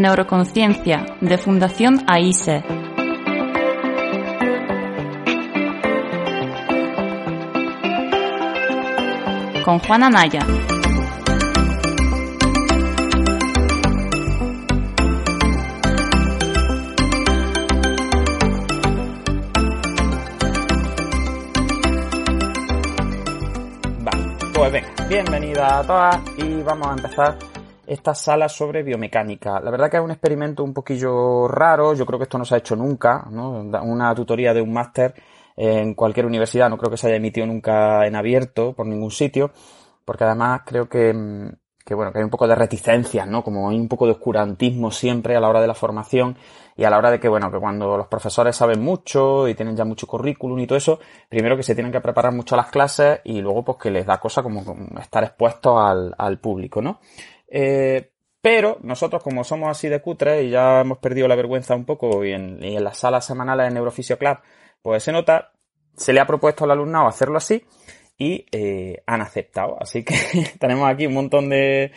Neuroconciencia de Fundación AISE. Con Juana Naya. Vale, pues venga, bienvenida a todas y vamos a empezar esta sala sobre biomecánica. La verdad que es un experimento un poquillo raro, yo creo que esto no se ha hecho nunca, ¿no? Una tutoría de un máster en cualquier universidad, no creo que se haya emitido nunca en abierto por ningún sitio, porque además creo que, que bueno, que hay un poco de reticencias, ¿no? Como hay un poco de oscurantismo siempre a la hora de la formación y a la hora de que, bueno, que cuando los profesores saben mucho y tienen ya mucho currículum y todo eso, primero que se tienen que preparar mucho a las clases y luego pues que les da cosa como estar expuestos al, al público, ¿no? Eh, pero nosotros, como somos así de cutres y ya hemos perdido la vergüenza un poco y en, y en las salas semanales de Neurofisio Club, pues se nota, se le ha propuesto al alumnado hacerlo así y eh, han aceptado. Así que tenemos aquí un montón de,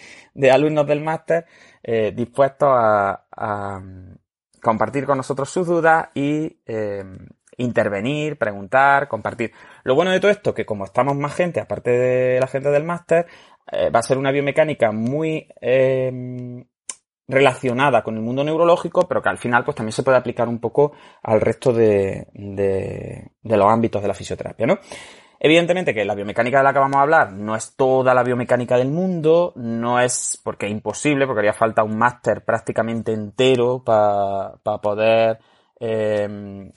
alumnos del máster eh, dispuestos a, compartir con nosotros sus dudas y intervenir, preguntar, compartir. Lo bueno de todo esto, que como estamos más gente, aparte de la gente del máster, eh, va a ser una biomecánica muy eh, relacionada con el mundo neurológico, pero que al final pues también se puede aplicar un poco al resto de, de, los ámbitos de la fisioterapia, ¿no? Evidentemente que la biomecánica de la que vamos a hablar no es toda la biomecánica del mundo, no es porque es imposible, porque haría falta un máster prácticamente entero para pa poder eh,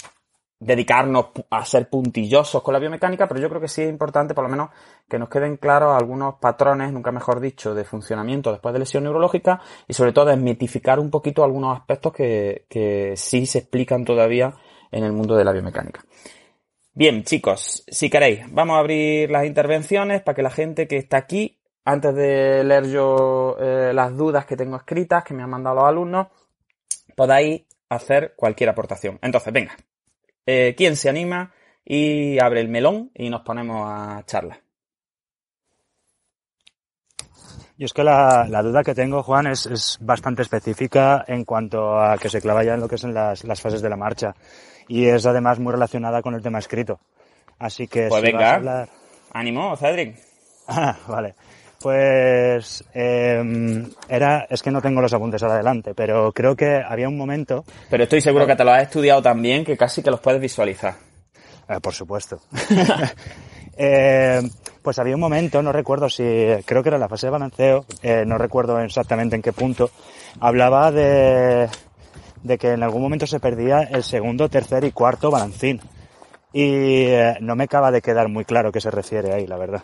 dedicarnos a ser puntillosos con la biomecánica, pero yo creo que sí es importante por lo menos que nos queden claros algunos patrones, nunca mejor dicho, de funcionamiento después de lesión neurológica y sobre todo desmitificar un poquito algunos aspectos que, que sí se explican todavía en el mundo de la biomecánica. Bien, chicos, si queréis, vamos a abrir las intervenciones para que la gente que está aquí, antes de leer yo eh, las dudas que tengo escritas, que me han mandado los alumnos, podáis hacer cualquier aportación. Entonces, venga, eh, ¿quién se anima y abre el melón y nos ponemos a charla? Yo es que la, la duda que tengo, Juan, es, es, bastante específica en cuanto a que se clava ya en lo que son las, las fases de la marcha. Y es además muy relacionada con el tema escrito. Así que pues si venga, vas a hablar... ánimo, Cedric. Ah, vale. Pues eh, era, es que no tengo los apuntes ahora adelante, pero creo que había un momento. Pero estoy seguro que te lo has estudiado también, que casi que los puedes visualizar. Eh, por supuesto. eh, pues había un momento, no recuerdo si, creo que era la fase de balanceo, eh, no recuerdo exactamente en qué punto, hablaba de, de que en algún momento se perdía el segundo, tercer y cuarto balancín. Y no me acaba de quedar muy claro qué se refiere ahí, la verdad.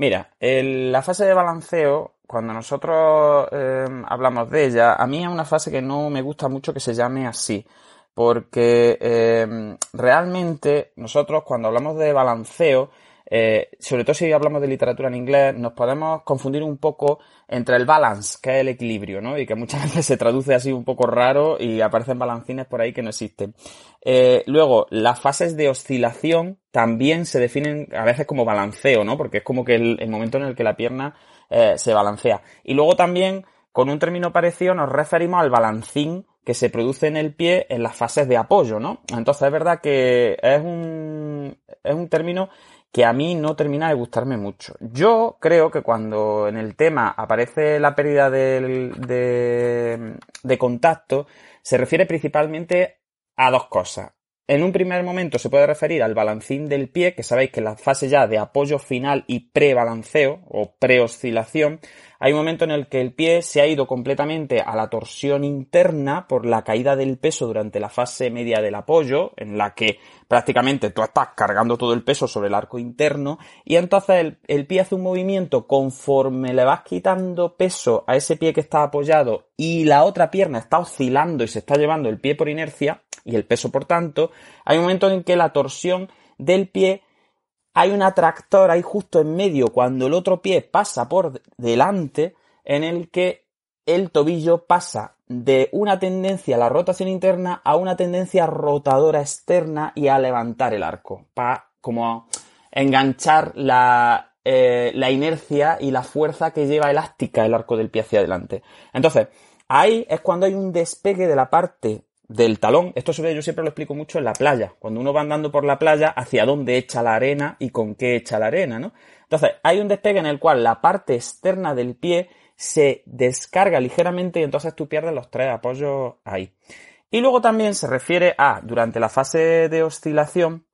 Mira, la fase de balanceo, cuando nosotros eh, hablamos de ella, a mí es una fase que no me gusta mucho que se llame así, porque eh, realmente nosotros cuando hablamos de balanceo, eh, sobre todo si hablamos de literatura en inglés, nos podemos confundir un poco entre el balance, que es el equilibrio, ¿no? Y que muchas veces se traduce así un poco raro y aparecen balancines por ahí que no existen. Eh, luego, las fases de oscilación también se definen a veces como balanceo, ¿no? Porque es como que el, momento en el que la pierna eh, se balancea. Y luego también, con un término parecido, nos referimos al balancín que se produce en el pie en las fases de apoyo, ¿no? Entonces es verdad que es un, es un término que a mí no termina de gustarme mucho. Yo creo que cuando en el tema aparece la pérdida de, de, de contacto, se refiere principalmente a dos cosas. En un primer momento se puede referir al balancín del pie, que sabéis que la fase ya de apoyo final y pre-balanceo o pre-oscilación, hay un momento en el que el pie se ha ido completamente a la torsión interna por la caída del peso durante la fase media del apoyo, en la que prácticamente tú estás cargando todo el peso sobre el arco interno, y entonces el pie hace un movimiento conforme le vas quitando peso a ese pie que está apoyado y la otra pierna está oscilando y se está llevando el pie por inercia, y el peso por tanto, hay un momento en que la torsión del pie hay un atractor ahí justo en medio cuando el otro pie pasa por delante en el que el tobillo pasa de una tendencia a la rotación interna a una tendencia rotadora externa y a levantar el arco para como enganchar la, eh, la inercia y la fuerza que lleva elástica el arco del pie hacia adelante. Entonces, Ahí es cuando hay un despegue de la parte del talón. Esto yo siempre lo explico mucho en la playa. Cuando uno va andando por la playa, hacia dónde echa la arena y con qué echa la arena, ¿no? Entonces, hay un despegue en el cual la parte externa del pie se descarga ligeramente y entonces tú pierdes los tres apoyos ahí. Y luego también se refiere a, durante la fase de oscilación,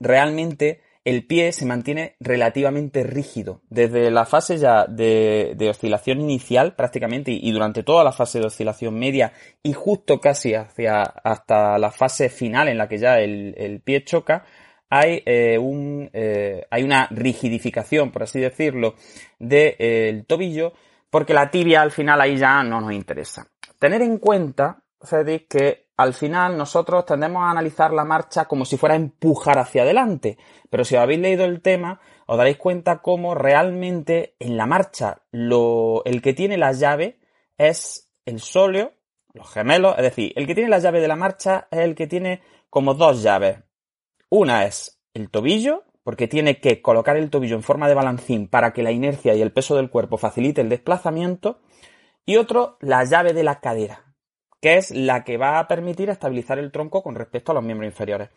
realmente el pie se mantiene relativamente rígido. Desde la fase ya de, oscilación inicial prácticamente y, durante toda la fase de oscilación media y justo casi hacia hasta la fase final en la que ya el, pie choca, hay, eh, un, eh, hay una rigidificación, por así decirlo, del tobillo porque la tibia al final ahí ya no nos interesa. Tener en cuenta, Cedric, que al final nosotros tendemos a analizar la marcha como si fuera a empujar hacia adelante. Pero si habéis leído el tema, os daréis cuenta cómo realmente en la marcha el que tiene la llave es el sóleo, los gemelos, es decir, el que tiene la llave de la marcha es el que tiene como dos llaves. Una es el tobillo, porque tiene que colocar el tobillo en forma de balancín para que la inercia y el peso del cuerpo facilite el desplazamiento. Y otro, la llave de la cadera, que es la que va a permitir estabilizar el tronco con respecto a los miembros inferiores.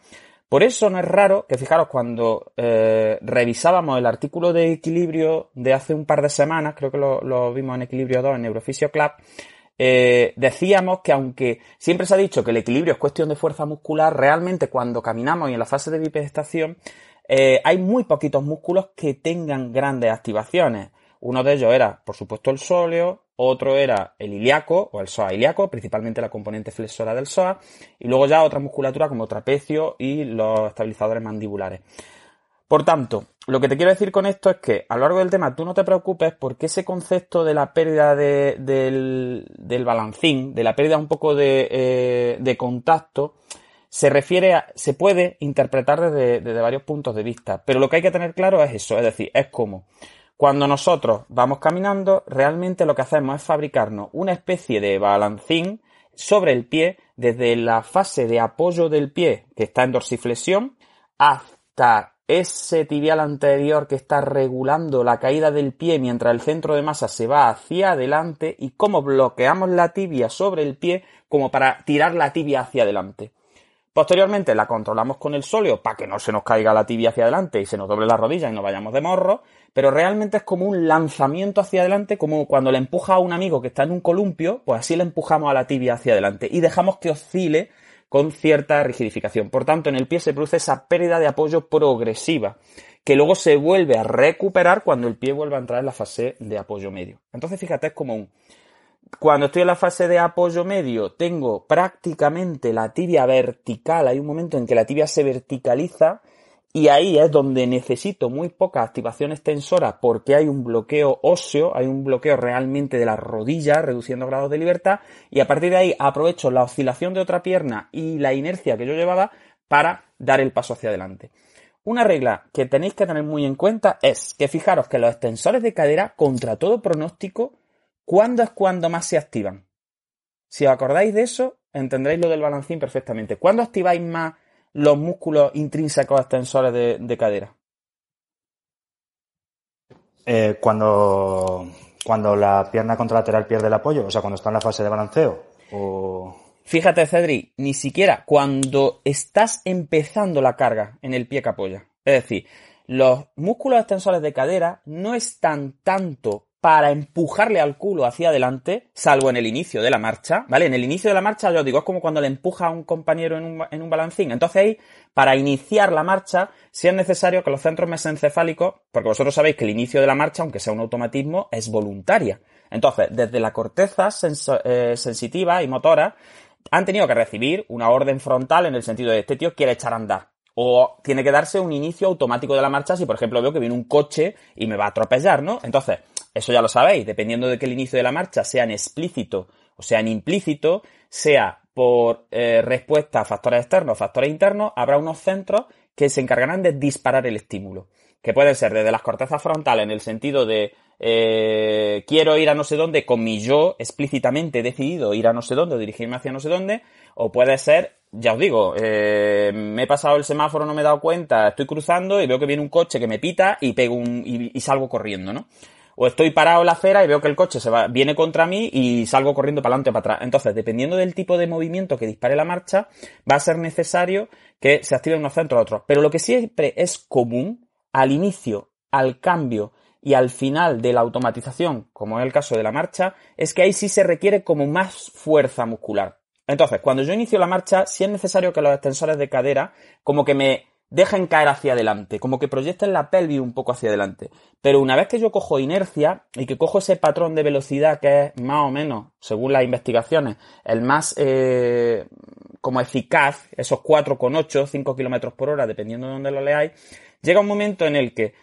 Por eso no es raro que, fijaros, cuando eh, revisábamos el artículo de equilibrio de hace un par de semanas, creo que lo, vimos en Equilibrio 2 en Neurofisio Club, eh, decíamos que aunque siempre se ha dicho que el equilibrio es cuestión de fuerza muscular, realmente cuando caminamos y en la fase de bipedestación eh, hay muy poquitos músculos que tengan grandes activaciones. Uno de ellos era, por supuesto, el sóleo, otro era el ilíaco o el psoas ilíaco, principalmente la componente flexora del psoas, y luego ya otra musculatura como trapecio y los estabilizadores mandibulares. Por tanto, lo que te quiero decir con esto es que a lo largo del tema tú no te preocupes porque ese concepto de la pérdida del, balancín, de la pérdida un poco de, eh, contacto, se refiere a, se puede interpretar desde, desde varios puntos de vista. Pero lo que hay que tener claro es eso, es decir, es como cuando nosotros vamos caminando, realmente lo que hacemos es fabricarnos una especie de balancín sobre el pie desde la fase de apoyo del pie que está en dorsiflexión hasta ese tibial anterior que está regulando la caída del pie mientras el centro de masa se va hacia adelante y cómo bloqueamos la tibia sobre el pie como para tirar la tibia hacia adelante. Posteriormente la controlamos con el sóleo para que no se nos caiga la tibia hacia adelante y se nos doble la rodilla y no vayamos de morro, pero realmente es como un lanzamiento hacia adelante, como cuando le empuja a un amigo que está en un columpio, pues así le empujamos a la tibia hacia adelante y dejamos que oscile con cierta rigidificación. Por tanto, en el pie se produce esa pérdida de apoyo progresiva, que luego se vuelve a recuperar cuando el pie vuelve a entrar en la fase de apoyo medio. Entonces, fíjate, es como un cuando estoy en la fase de apoyo medio, tengo prácticamente la tibia vertical. Hay un momento en que la tibia se verticaliza y ahí es donde necesito muy poca activación extensora porque hay un bloqueo óseo, hay un bloqueo realmente de la rodilla, reduciendo grados de libertad. Y a partir de ahí aprovecho la oscilación de otra pierna y la inercia que yo llevaba para dar el paso hacia adelante. Una regla que tenéis que tener muy en cuenta es que fijaros que los extensores de cadera, contra todo pronóstico, ¿Cuándo es cuando más se activan? Si os acordáis de eso, entenderéis lo del balancín perfectamente. ¿Cuándo activáis más los músculos intrínsecos extensores de, cadera? Eh, cuando, cuando la pierna contralateral pierde el apoyo, o sea, cuando está en la fase de balanceo. O... Fíjate, Cedri, ni siquiera cuando estás empezando la carga en el pie que apoya. Es decir, los músculos extensores de cadera no están tanto para empujarle al culo hacia adelante, salvo en el inicio de la marcha, ¿vale? En el inicio de la marcha, yo digo, es como cuando le empuja a un compañero en un, balancín. Entonces ahí, para iniciar la marcha, si es necesario que los centros mesencefálicos, porque vosotros sabéis que el inicio de la marcha, aunque sea un automatismo, es voluntaria. Entonces, desde la corteza eh, sensitiva y motora, han tenido que recibir una orden frontal en el sentido de este tío quiere echar a andar. O tiene que darse un inicio automático de la marcha si, por ejemplo, veo que viene un coche y me va a atropellar, ¿no? Entonces, eso ya lo sabéis, dependiendo de que el inicio de la marcha sea en explícito o sea en implícito, sea por eh, respuesta a factores externos o factores internos, habrá unos centros que se encargarán de disparar el estímulo. Que pueden ser desde las cortezas frontales en el sentido de eh, quiero ir a no sé dónde con mi yo explícitamente decidido ir a no sé dónde o dirigirme hacia no sé dónde, o puede ser, ya os digo, eh, me he pasado el semáforo, no me he dado cuenta, estoy cruzando y veo que viene un coche que me pita y pego un, y salgo corriendo, ¿no? O estoy parado en la acera y veo que el coche se va, viene contra mí y salgo corriendo para adelante o para atrás. Entonces, dependiendo del tipo de movimiento que dispare la marcha, va a ser necesario que se activen unos centros o otros. Pero lo que siempre es común al inicio, al cambio y al final de la automatización, como es el caso de la marcha, es que ahí sí se requiere como más fuerza muscular. Entonces, cuando yo inicio la marcha, sí es necesario que los extensores de cadera como que me dejen caer hacia adelante, como que proyecten la pelvis un poco hacia adelante. Pero una vez que yo cojo inercia y que cojo ese patrón de velocidad que es más o menos, según las investigaciones, el más eh, como eficaz, esos 4,8, 5 kilómetros por hora, dependiendo de dónde lo leáis, llega un momento en el que,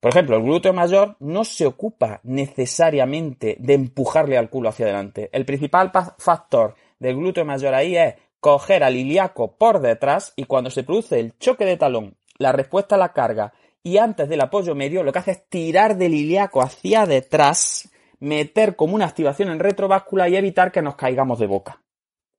por ejemplo, el glúteo mayor no se ocupa necesariamente de empujarle al culo hacia adelante. El principal factor del glúteo mayor ahí es coger al ilíaco por detrás y cuando se produce el choque de talón, la respuesta a la carga y antes del apoyo medio, lo que hace es tirar del ilíaco hacia detrás, meter como una activación en retrováscula y evitar que nos caigamos de boca.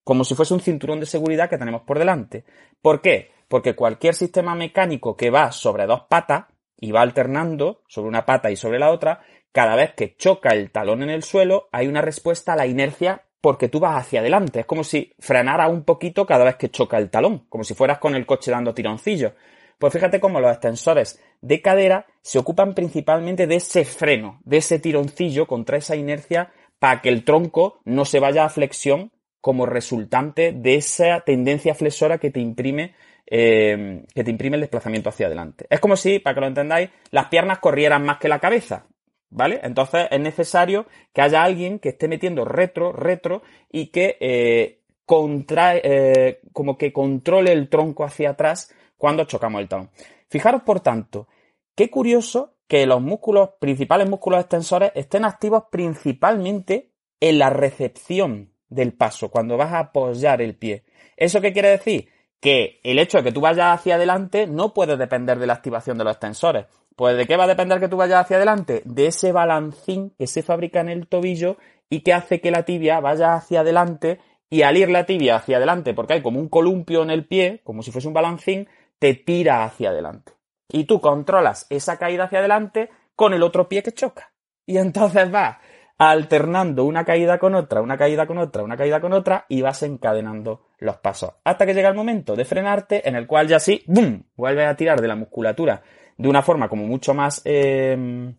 Como si fuese un cinturón de seguridad que tenemos por delante. ¿Por qué? Porque cualquier sistema mecánico que va sobre dos patas y va alternando sobre una pata y sobre la otra, cada vez que choca el talón en el suelo, hay una respuesta a la inercia porque tú vas hacia adelante. Es como si frenara un poquito cada vez que choca el talón, como si fueras con el coche dando tironcillos. Pues fíjate cómo los extensores de cadera se ocupan principalmente de ese freno, de ese tironcillo contra esa inercia para que el tronco no se vaya a flexión como resultante de esa tendencia flexora que te imprime eh, que te imprime el desplazamiento hacia adelante. Es como si, para que lo entendáis, las piernas corrieran más que la cabeza. ¿Vale? Entonces es necesario que haya alguien que esté metiendo retro, retro y que eh, eh, como que controle el tronco hacia atrás cuando chocamos el talón. Fijaros, por tanto, qué curioso que los músculos, principales músculos extensores, estén activos principalmente en la recepción del paso, cuando vas a apoyar el pie. ¿Eso qué quiere decir? Que el hecho de que tú vayas hacia adelante no puede depender de la activación de los extensores. Pues de qué va a depender que tú vayas hacia adelante? De ese balancín que se fabrica en el tobillo y que hace que la tibia vaya hacia adelante y al ir la tibia hacia adelante, porque hay como un columpio en el pie, como si fuese un balancín, te tira hacia adelante. Y tú controlas esa caída hacia adelante con el otro pie que choca. Y entonces vas alternando una caída con otra, una caída con otra, una caída con otra y vas encadenando los pasos. Hasta que llega el momento de frenarte en el cual ya sí, ¡bum!, vuelves a tirar de la musculatura de una forma como mucho más eh,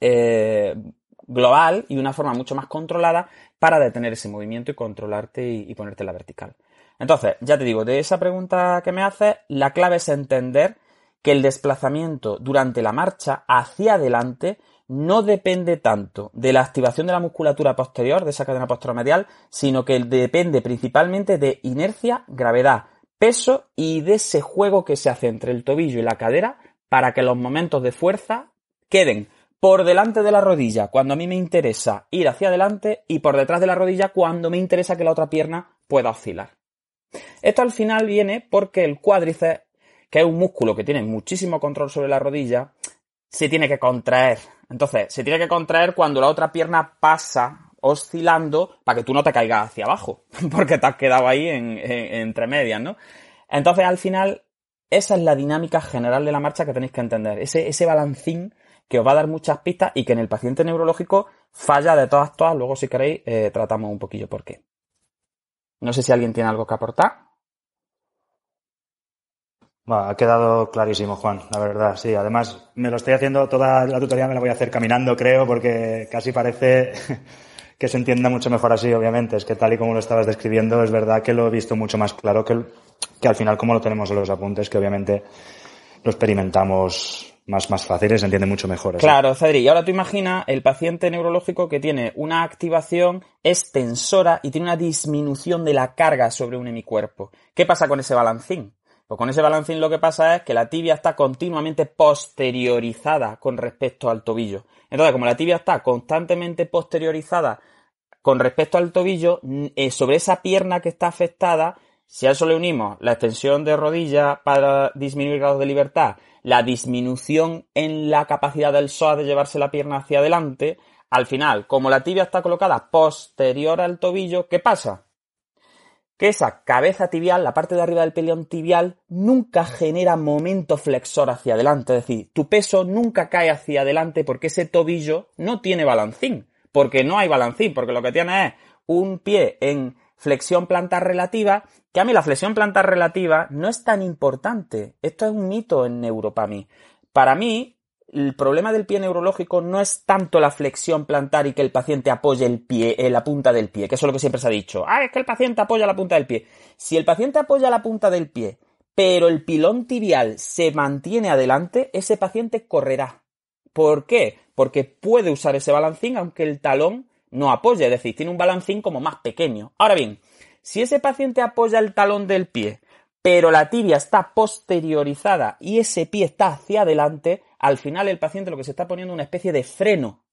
eh, global y de una forma mucho más controlada para detener ese movimiento y controlarte y, ponerte la vertical. Entonces, ya te digo, de esa pregunta que me haces, la clave es entender que el desplazamiento durante la marcha hacia adelante no depende tanto de la activación de la musculatura posterior, de esa cadena posteromedial, sino que depende principalmente de inercia, gravedad, peso y de ese juego que se hace entre el tobillo y la cadera para que los momentos de fuerza queden por delante de la rodilla cuando a mí me interesa ir hacia adelante y por detrás de la rodilla cuando me interesa que la otra pierna pueda oscilar. Esto al final viene porque el cuádriceps, que es un músculo que tiene muchísimo control sobre la rodilla, se tiene que contraer. Entonces, se tiene que contraer cuando la otra pierna pasa oscilando para que tú no te caigas hacia abajo, porque te has quedado ahí en, entre medias, ¿no? Entonces, al final, esa es la dinámica general de la marcha que tenéis que entender. Ese, ese balancín que os va a dar muchas pistas y que en el paciente neurológico falla de todas, todas. Luego, si queréis, eh, tratamos un poquillo por qué. No sé si alguien tiene algo que aportar. ha quedado clarísimo, Juan, la verdad, sí. Además, me lo estoy haciendo, toda la tutoría me la voy a hacer caminando, creo, porque casi parece que se entienda mucho mejor así, obviamente. Es que tal y como lo estabas describiendo, es verdad que lo he visto mucho más claro que, que al final como lo tenemos en los apuntes, que obviamente lo experimentamos más, más fácil se entiende mucho mejor. Claro, Cedri. Y ahora tú imagina el paciente neurológico que tiene una activación extensora y tiene una disminución de la carga sobre un hemicuerpo. ¿Qué pasa con ese balancín? Pues con ese balancín lo que pasa es que la tibia está continuamente posteriorizada con respecto al tobillo. Entonces, como la tibia está constantemente posteriorizada con respecto al tobillo, eh, sobre esa pierna que está afectada, si a eso le unimos la extensión de rodilla para disminuir grados de libertad, la disminución en la capacidad del psoas de llevarse la pierna hacia adelante, al final, como la tibia está colocada posterior al tobillo, ¿qué pasa? que esa cabeza tibial, la parte de arriba del peleón tibial, nunca genera momento flexor hacia adelante. Es decir, tu peso nunca cae hacia adelante porque ese tobillo no tiene balancín. Porque no hay balancín, porque lo que tiene es un pie en flexión plantar relativa, que a mí la flexión plantar relativa no es tan importante. Esto es un mito en neuro para mí. Para mí, el problema del pie neurológico no es tanto la flexión plantar y que el paciente apoye el pie, eh, la punta del pie, que eso es lo que siempre se ha dicho. Ah, es que el paciente apoya la punta del pie. Si el paciente apoya la punta del pie, pero el pilón tibial se mantiene adelante, ese paciente correrá. ¿Por qué? Porque puede usar ese balancín aunque el talón no apoya, es decir, tiene un balancín como más pequeño. Ahora bien, si ese paciente apoya el talón del pie, pero la tibia está posteriorizada y ese pie está hacia adelante, al final el paciente lo que se está poniendo es una especie de freno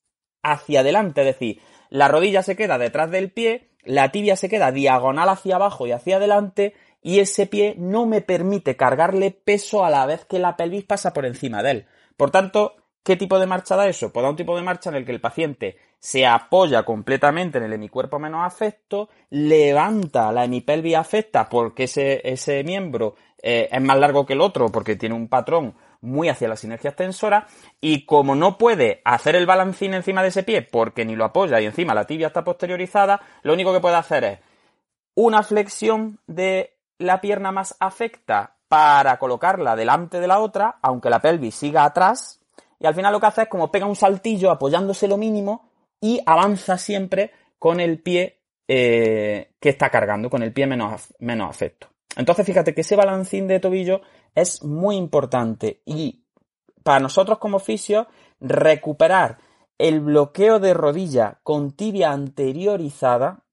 hacia adelante, es decir, la rodilla se queda detrás del pie, la tibia se queda diagonal hacia abajo y hacia adelante, y ese pie no me permite cargarle peso a la vez que la pelvis pasa por encima de él. Por tanto, ¿Qué tipo de marcha da eso? Pues da un tipo de marcha en el que el paciente se apoya completamente en el hemicuerpo menos afecto, levanta la hemipelvis afecta porque ese, ese miembro eh, es más largo que el otro, porque tiene un patrón muy hacia la sinergia extensora, y como no puede hacer el balancín encima de ese pie porque ni lo apoya y encima la tibia está posteriorizada, lo único que puede hacer es una flexión de la pierna más afecta para colocarla delante de la otra, aunque la pelvis siga atrás, y al final lo que hace es como pega un saltillo apoyándose lo mínimo y avanza siempre con el pie eh, que está cargando, con el pie menos, menos afecto. Entonces fíjate que ese balancín de tobillo es muy importante y para nosotros como fisios recuperar el bloqueo de rodilla con tibia anteriorizada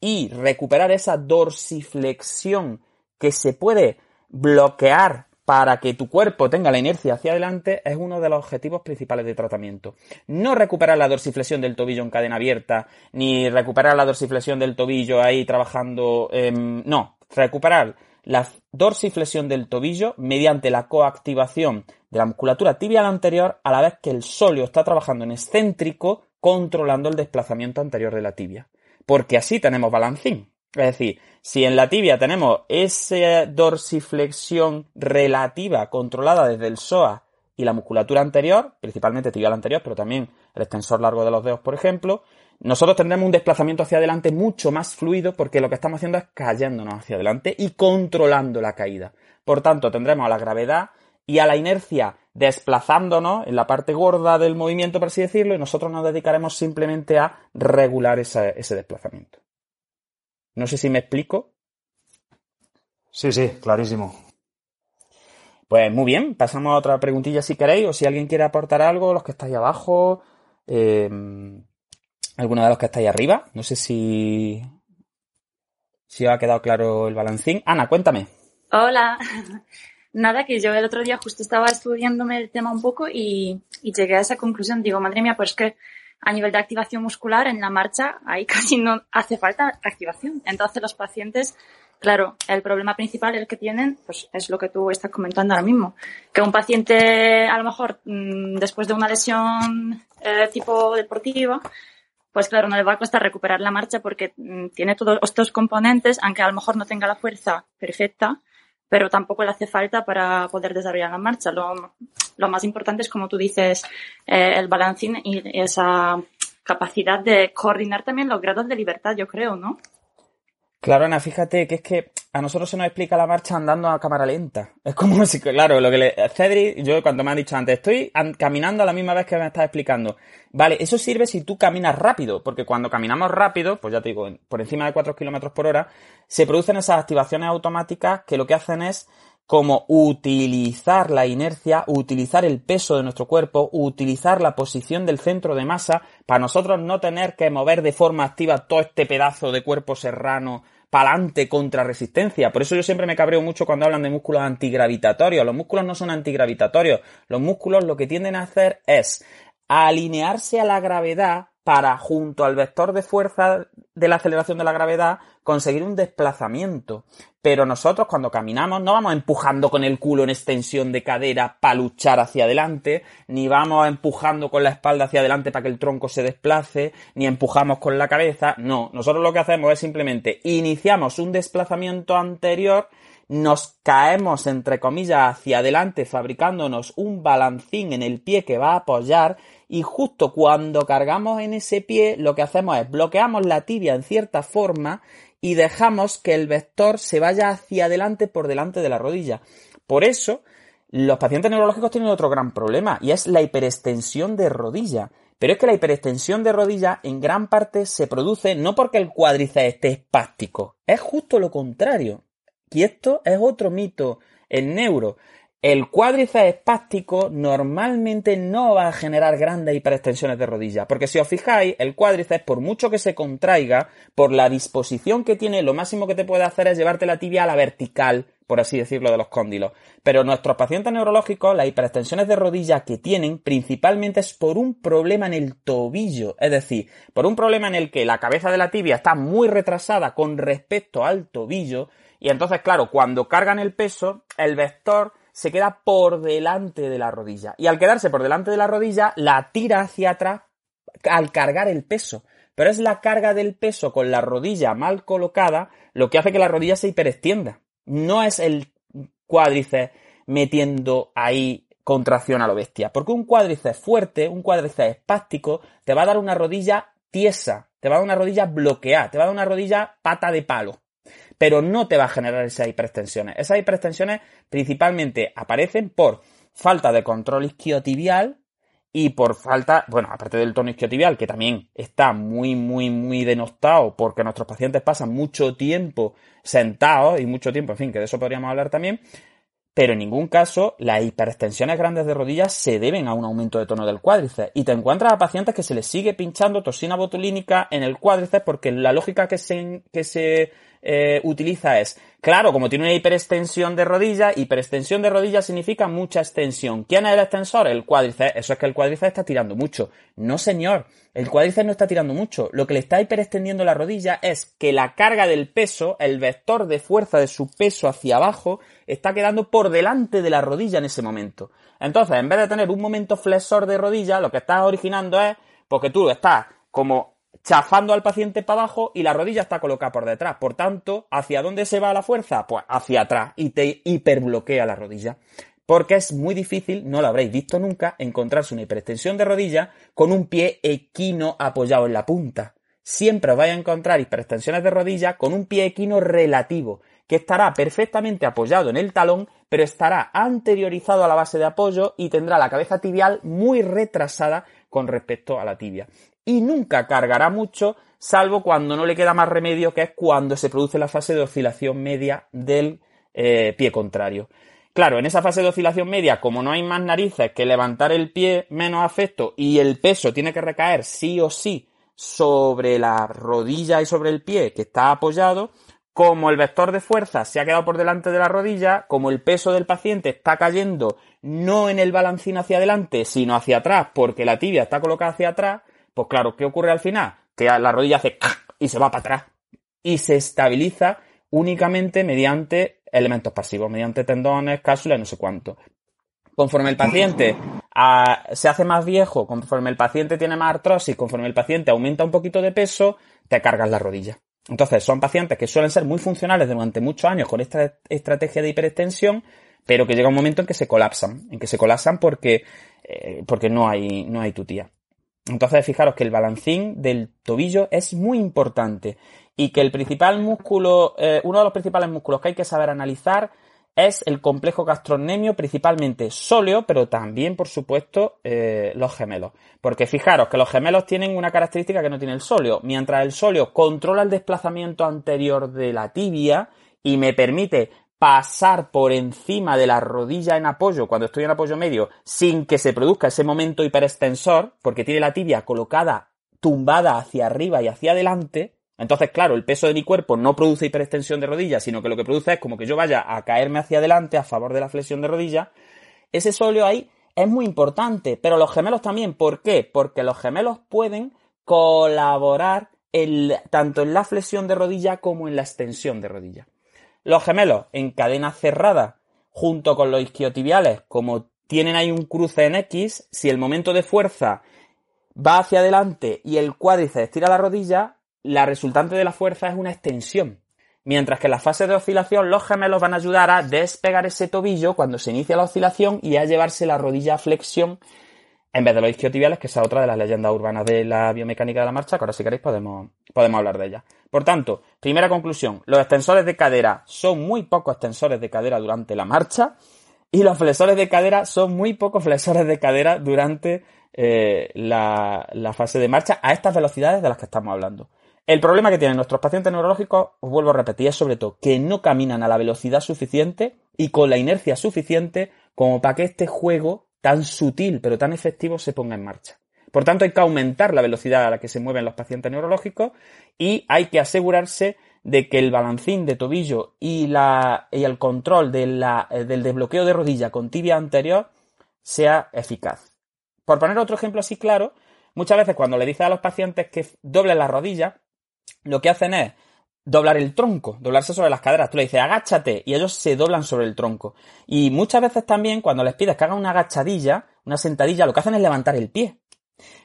y recuperar esa dorsiflexión que se puede bloquear para que tu cuerpo tenga la inercia hacia adelante es uno de los objetivos principales de tratamiento. No recuperar la dorsiflexión del tobillo en cadena abierta, ni recuperar la dorsiflexión del tobillo ahí trabajando. no, recuperar la dorsiflexión del tobillo mediante la coactivación de la musculatura tibial anterior a la vez que el sóleo está trabajando en excéntrico controlando el desplazamiento anterior de la tibia. Porque así tenemos balancín. Es decir, si en la tibia tenemos esa dorsiflexión relativa controlada desde el psoas y la musculatura anterior, principalmente tibial anterior, pero también el extensor largo de los dedos, por ejemplo, nosotros tendremos un desplazamiento hacia adelante mucho más fluido porque lo que estamos haciendo es cayéndonos hacia adelante y controlando la caída. Por tanto, tendremos a la gravedad y a la inercia desplazándonos en la parte gorda del movimiento, por así decirlo, y nosotros nos dedicaremos simplemente a regular ese desplazamiento. No sé si me explico. Sí, sí, clarísimo. Pues muy bien, pasamos a otra preguntilla si queréis, o si alguien quiere aportar algo, los que estáis abajo, eh, alguno de los que estáis arriba. No sé si, si os ha quedado claro el balancín. Ana, cuéntame. Hola. Nada, que yo el otro día justo estaba estudiándome el tema un poco y, y llegué a esa conclusión. Digo, madre mía, pues que a nivel de activación muscular en la marcha ahí casi no hace falta activación. Entonces los pacientes, claro, el problema principal el que tienen, pues es lo que tú estás comentando ahora mismo, que un paciente a lo mejor mm, después de una lesión eh, tipo deportiva, pues claro, no le va a costar recuperar la marcha porque mm, tiene todos estos componentes, aunque a lo mejor no tenga la fuerza perfecta, pero tampoco le hace falta para poder desarrollar la marcha. Lo, lo más importante es, como tú dices, eh, el balancing y esa capacidad de coordinar también los grados de libertad, yo creo, ¿no? Claro, Ana, fíjate que es que a nosotros se nos explica la marcha andando a cámara lenta. Es como si, claro, lo que le, Cedric, yo cuando me han dicho antes, estoy caminando a la misma vez que me estás explicando. Vale, eso sirve si tú caminas rápido, porque cuando caminamos rápido, pues ya te digo, por encima de 4 kilómetros por hora, se producen esas activaciones automáticas que lo que hacen es como utilizar la inercia, utilizar el peso de nuestro cuerpo, utilizar la posición del centro de masa para nosotros no tener que mover de forma activa todo este pedazo de cuerpo serrano pa'lante contra resistencia. Por eso yo siempre me cabreo mucho cuando hablan de músculos antigravitatorios. Los músculos no son antigravitatorios. Los músculos lo que tienden a hacer es alinearse a la gravedad para, junto al vector de fuerza de la aceleración de la gravedad, conseguir un desplazamiento. Pero nosotros cuando caminamos no vamos empujando con el culo en extensión de cadera para luchar hacia adelante, ni vamos empujando con la espalda hacia adelante para que el tronco se desplace, ni empujamos con la cabeza. No, nosotros lo que hacemos es simplemente iniciamos un desplazamiento anterior nos caemos, entre comillas, hacia adelante fabricándonos un balancín en el pie que va a apoyar y justo cuando cargamos en ese pie lo que hacemos es bloqueamos la tibia en cierta forma y dejamos que el vector se vaya hacia adelante por delante de la rodilla. Por eso, los pacientes neurológicos tienen otro gran problema y es la hiperextensión de rodilla. Pero es que la hiperextensión de rodilla en gran parte se produce no porque el cuádriceps esté espástico, es justo lo contrario. Y esto es otro mito en neuro. El cuádriceps espástico normalmente no va a generar grandes hiperextensiones de rodilla, porque si os fijáis, el cuádriceps, por mucho que se contraiga, por la disposición que tiene, lo máximo que te puede hacer es llevarte la tibia a la vertical, por así decirlo, de los cóndilos. Pero nuestros pacientes neurológicos, las hiperextensiones de rodilla que tienen, principalmente es por un problema en el tobillo, es decir, por un problema en el que la cabeza de la tibia está muy retrasada con respecto al tobillo, y entonces, claro, cuando cargan el peso, el vector se queda por delante de la rodilla. Y al quedarse por delante de la rodilla, la tira hacia atrás al cargar el peso. Pero es la carga del peso con la rodilla mal colocada lo que hace que la rodilla se hiperextienda. No es el cuádriceps metiendo ahí contracción a lo bestia. Porque un cuádriceps fuerte, un cuádriceps espástico, te va a dar una rodilla tiesa, te va a dar una rodilla bloqueada, te va a dar una rodilla pata de palo pero no te va a generar esas hiperextensiones. Esas hiperextensiones principalmente aparecen por falta de control isquiotibial y por falta, bueno, aparte del tono isquiotibial, que también está muy, muy, muy denostado porque nuestros pacientes pasan mucho tiempo sentados y mucho tiempo, en fin, que de eso podríamos hablar también, pero en ningún caso las hiperextensiones grandes de rodillas se deben a un aumento de tono del cuádriceps. Y te encuentras a pacientes que se les sigue pinchando toxina botulínica en el cuádriceps porque la lógica que se, que se eh, utiliza es, claro, como tiene una hiperextensión de rodilla, hiperextensión de rodilla significa mucha extensión. ¿Quién es el extensor? El cuádriceps. Eso es que el cuádriceps está tirando mucho. No, señor. El cuádriceps no está tirando mucho. Lo que le está hiperextendiendo la rodilla es que la carga del peso, el vector de fuerza de su peso hacia abajo, está quedando por delante de la rodilla en ese momento. Entonces, en vez de tener un momento flexor de rodilla, lo que estás originando es, porque tú estás como chafando al paciente para abajo y la rodilla está colocada por detrás. Por tanto, ¿hacia dónde se va la fuerza? Pues hacia atrás y te hiperbloquea la rodilla. Porque es muy difícil, no lo habréis visto nunca, encontrarse una hiperextensión de rodilla con un pie equino apoyado en la punta. Siempre os vais a encontrar hiperextensiones de rodilla con un pie equino relativo, que estará perfectamente apoyado en el talón, pero estará anteriorizado a la base de apoyo y tendrá la cabeza tibial muy retrasada con respecto a la tibia y nunca cargará mucho, salvo cuando no le queda más remedio, que es cuando se produce la fase de oscilación media del eh, pie contrario. Claro, en esa fase de oscilación media, como no hay más narices que levantar el pie menos afecto y el peso tiene que recaer sí o sí sobre la rodilla y sobre el pie que está apoyado, como el vector de fuerza se ha quedado por delante de la rodilla, como el peso del paciente está cayendo no en el balancín hacia adelante, sino hacia atrás, porque la tibia está colocada hacia atrás, pues claro, ¿qué ocurre al final? Que la rodilla hace y se va para atrás. Y se estabiliza únicamente mediante elementos pasivos, mediante tendones, cápsulas, no sé cuánto. Conforme el paciente ah, se hace más viejo, conforme el paciente tiene más artrosis, conforme el paciente aumenta un poquito de peso, te cargas la rodilla. Entonces, son pacientes que suelen ser muy funcionales durante muchos años con esta estrategia de hiperextensión, pero que llega un momento en que se colapsan, en que se colapsan porque, eh, porque no hay, no hay tutía. Entonces, fijaros que el balancín del tobillo es muy importante y que el principal músculo, eh, uno de los principales músculos que hay que saber analizar es el complejo gastrocnemio, principalmente sóleo, pero también, por supuesto, eh, los gemelos. Porque fijaros que los gemelos tienen una característica que no tiene el sóleo. Mientras el sóleo controla el desplazamiento anterior de la tibia y me permite pasar por encima de la rodilla en apoyo cuando estoy en apoyo medio sin que se produzca ese momento hiperextensor, porque tiene la tibia colocada tumbada hacia arriba y hacia adelante, entonces, claro, el peso de mi cuerpo no produce hiperextensión de rodilla, sino que lo que produce es como que yo vaya a caerme hacia adelante a favor de la flexión de rodilla. Ese sóleo ahí es muy importante, pero los gemelos también. ¿Por qué? Porque los gemelos pueden colaborar tanto en la flexión de rodilla como en la extensión de rodilla. Los gemelos en cadena cerrada junto con los isquiotibiales, como tienen ahí un cruce en X, si el momento de fuerza va hacia adelante y el cuádriceps estira la rodilla, la resultante de la fuerza es una extensión. Mientras que en la fase de oscilación los gemelos van a ayudar a despegar ese tobillo cuando se inicia la oscilación y a llevarse la rodilla a flexión en vez de los isquiotibiales, que es otra de las leyendas urbanas de la biomecánica de la marcha, que ahora si queréis podemos, podemos hablar de ella. Por tanto, primera conclusión, los extensores de cadera son muy pocos extensores de cadera durante la marcha y los flexores de cadera son muy pocos flexores de cadera durante eh, la, la fase de marcha a estas velocidades de las que estamos hablando. El problema que tienen nuestros pacientes neurológicos, os vuelvo a repetir, es sobre todo que no caminan a la velocidad suficiente y con la inercia suficiente como para que este juego tan sutil pero tan efectivo se ponga en marcha. Por tanto, hay que aumentar la velocidad a la que se mueven los pacientes neurológicos y hay que asegurarse de que el balancín de tobillo y, la, y el control la, del desbloqueo de rodilla con tibia anterior sea eficaz. Por poner otro ejemplo así claro, muchas veces cuando le dices a los pacientes que doblen la rodilla, lo que hacen es doblar el tronco, doblarse sobre las caderas. Tú le dices, agáchate, y ellos se doblan sobre el tronco. Y muchas veces también, cuando les pides que hagan una agachadilla, una sentadilla, lo que hacen es levantar el pie.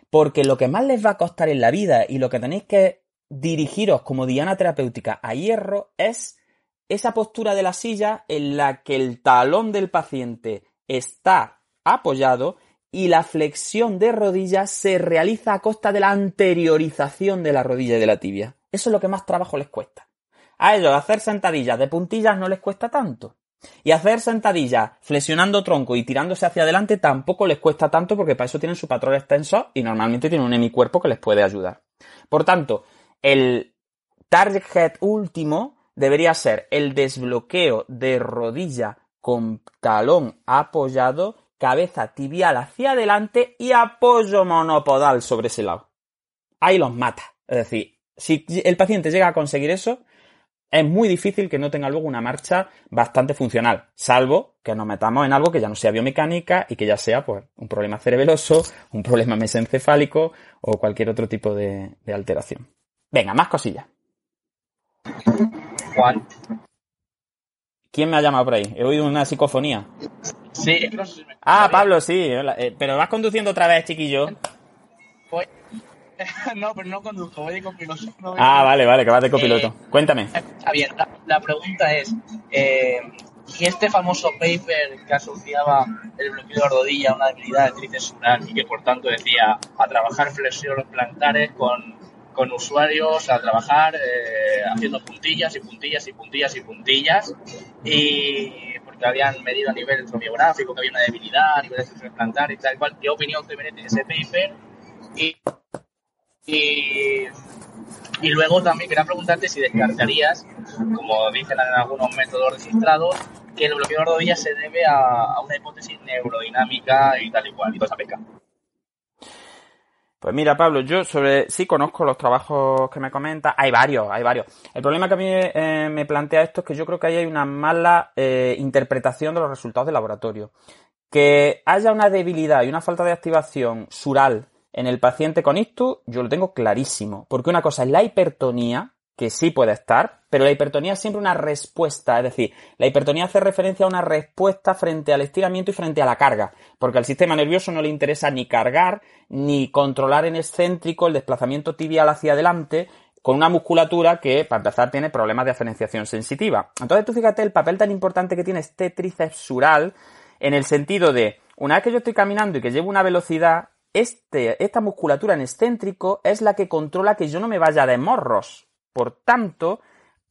Porque lo que más les va a costar en la vida y lo que tenéis que dirigiros como diana terapéutica a hierro es esa postura de la silla en la que el talón del paciente está apoyado y la flexión de rodillas se realiza a costa de la anteriorización de la rodilla y de la tibia. Eso es lo que más trabajo les cuesta. A ellos hacer sentadillas de puntillas no les cuesta tanto. Y hacer sentadillas flexionando tronco y tirándose hacia adelante tampoco les cuesta tanto porque para eso tienen su patrón extenso y normalmente tienen un hemicuerpo que les puede ayudar. Por tanto, el target último debería ser el desbloqueo de rodilla con talón apoyado, cabeza tibial hacia adelante y apoyo monopodal sobre ese lado. Ahí los mata. Es decir, si el paciente llega a conseguir eso, es muy difícil que no tenga luego una marcha bastante funcional, salvo que nos metamos en algo que ya no sea biomecánica y que ya sea pues, un problema cerebeloso, un problema mesencefálico o cualquier otro tipo de, alteración. Venga, más cosillas. Juan. ¿Quién me ha llamado por ahí? He oído una psicofonía. Sí, Ah, Pablo, sí. Eh, pero vas conduciendo otra vez, chiquillo. Pues no, pero no conduzco, voy de copiloto. ah, vale, vale, que vas de copiloto. Eh, Cuéntame. Está bien, la, pregunta es, eh, ¿y este famoso paper que asociaba el bloqueo de rodilla a una debilidad de tríceps y que por tanto decía a trabajar flexiones plantares con, con usuarios, a trabajar eh, haciendo puntillas y puntillas y puntillas y puntillas y porque habían medido a nivel tromiográfico que había una debilidad a nivel de plantares y tal cual, ¿qué opinión te merece ese paper? Y y, y luego también quería preguntarte si descartarías, como dicen en algunos métodos registrados, que el bloqueo de rodillas se debe a, una hipótesis neurodinámica y tal y cual, y toda esa peca. Pues mira, Pablo, yo sobre sí conozco los trabajos que me comentas. Hay varios, hay varios. El problema que a mí eh, me plantea esto es que yo creo que ahí hay una mala eh, interpretación de los resultados del laboratorio. Que haya una debilidad y una falta de activación sural en el paciente con ictus, yo lo tengo clarísimo, porque una cosa es la hipertonía, que sí puede estar, pero la hipertonía es siempre una respuesta, es decir, la hipertonía hace referencia a una respuesta frente al estiramiento y frente a la carga, porque al sistema nervioso no le interesa ni cargar, ni controlar en excéntrico el desplazamiento tibial hacia adelante, con una musculatura que, para empezar, tiene problemas de aferenciación sensitiva. Entonces, tú fíjate el papel tan importante que tiene este tríceps sural, en el sentido de, una vez que yo estoy caminando y que llevo una velocidad, este, esta musculatura en excéntrico es la que controla que yo no me vaya de morros. Por tanto,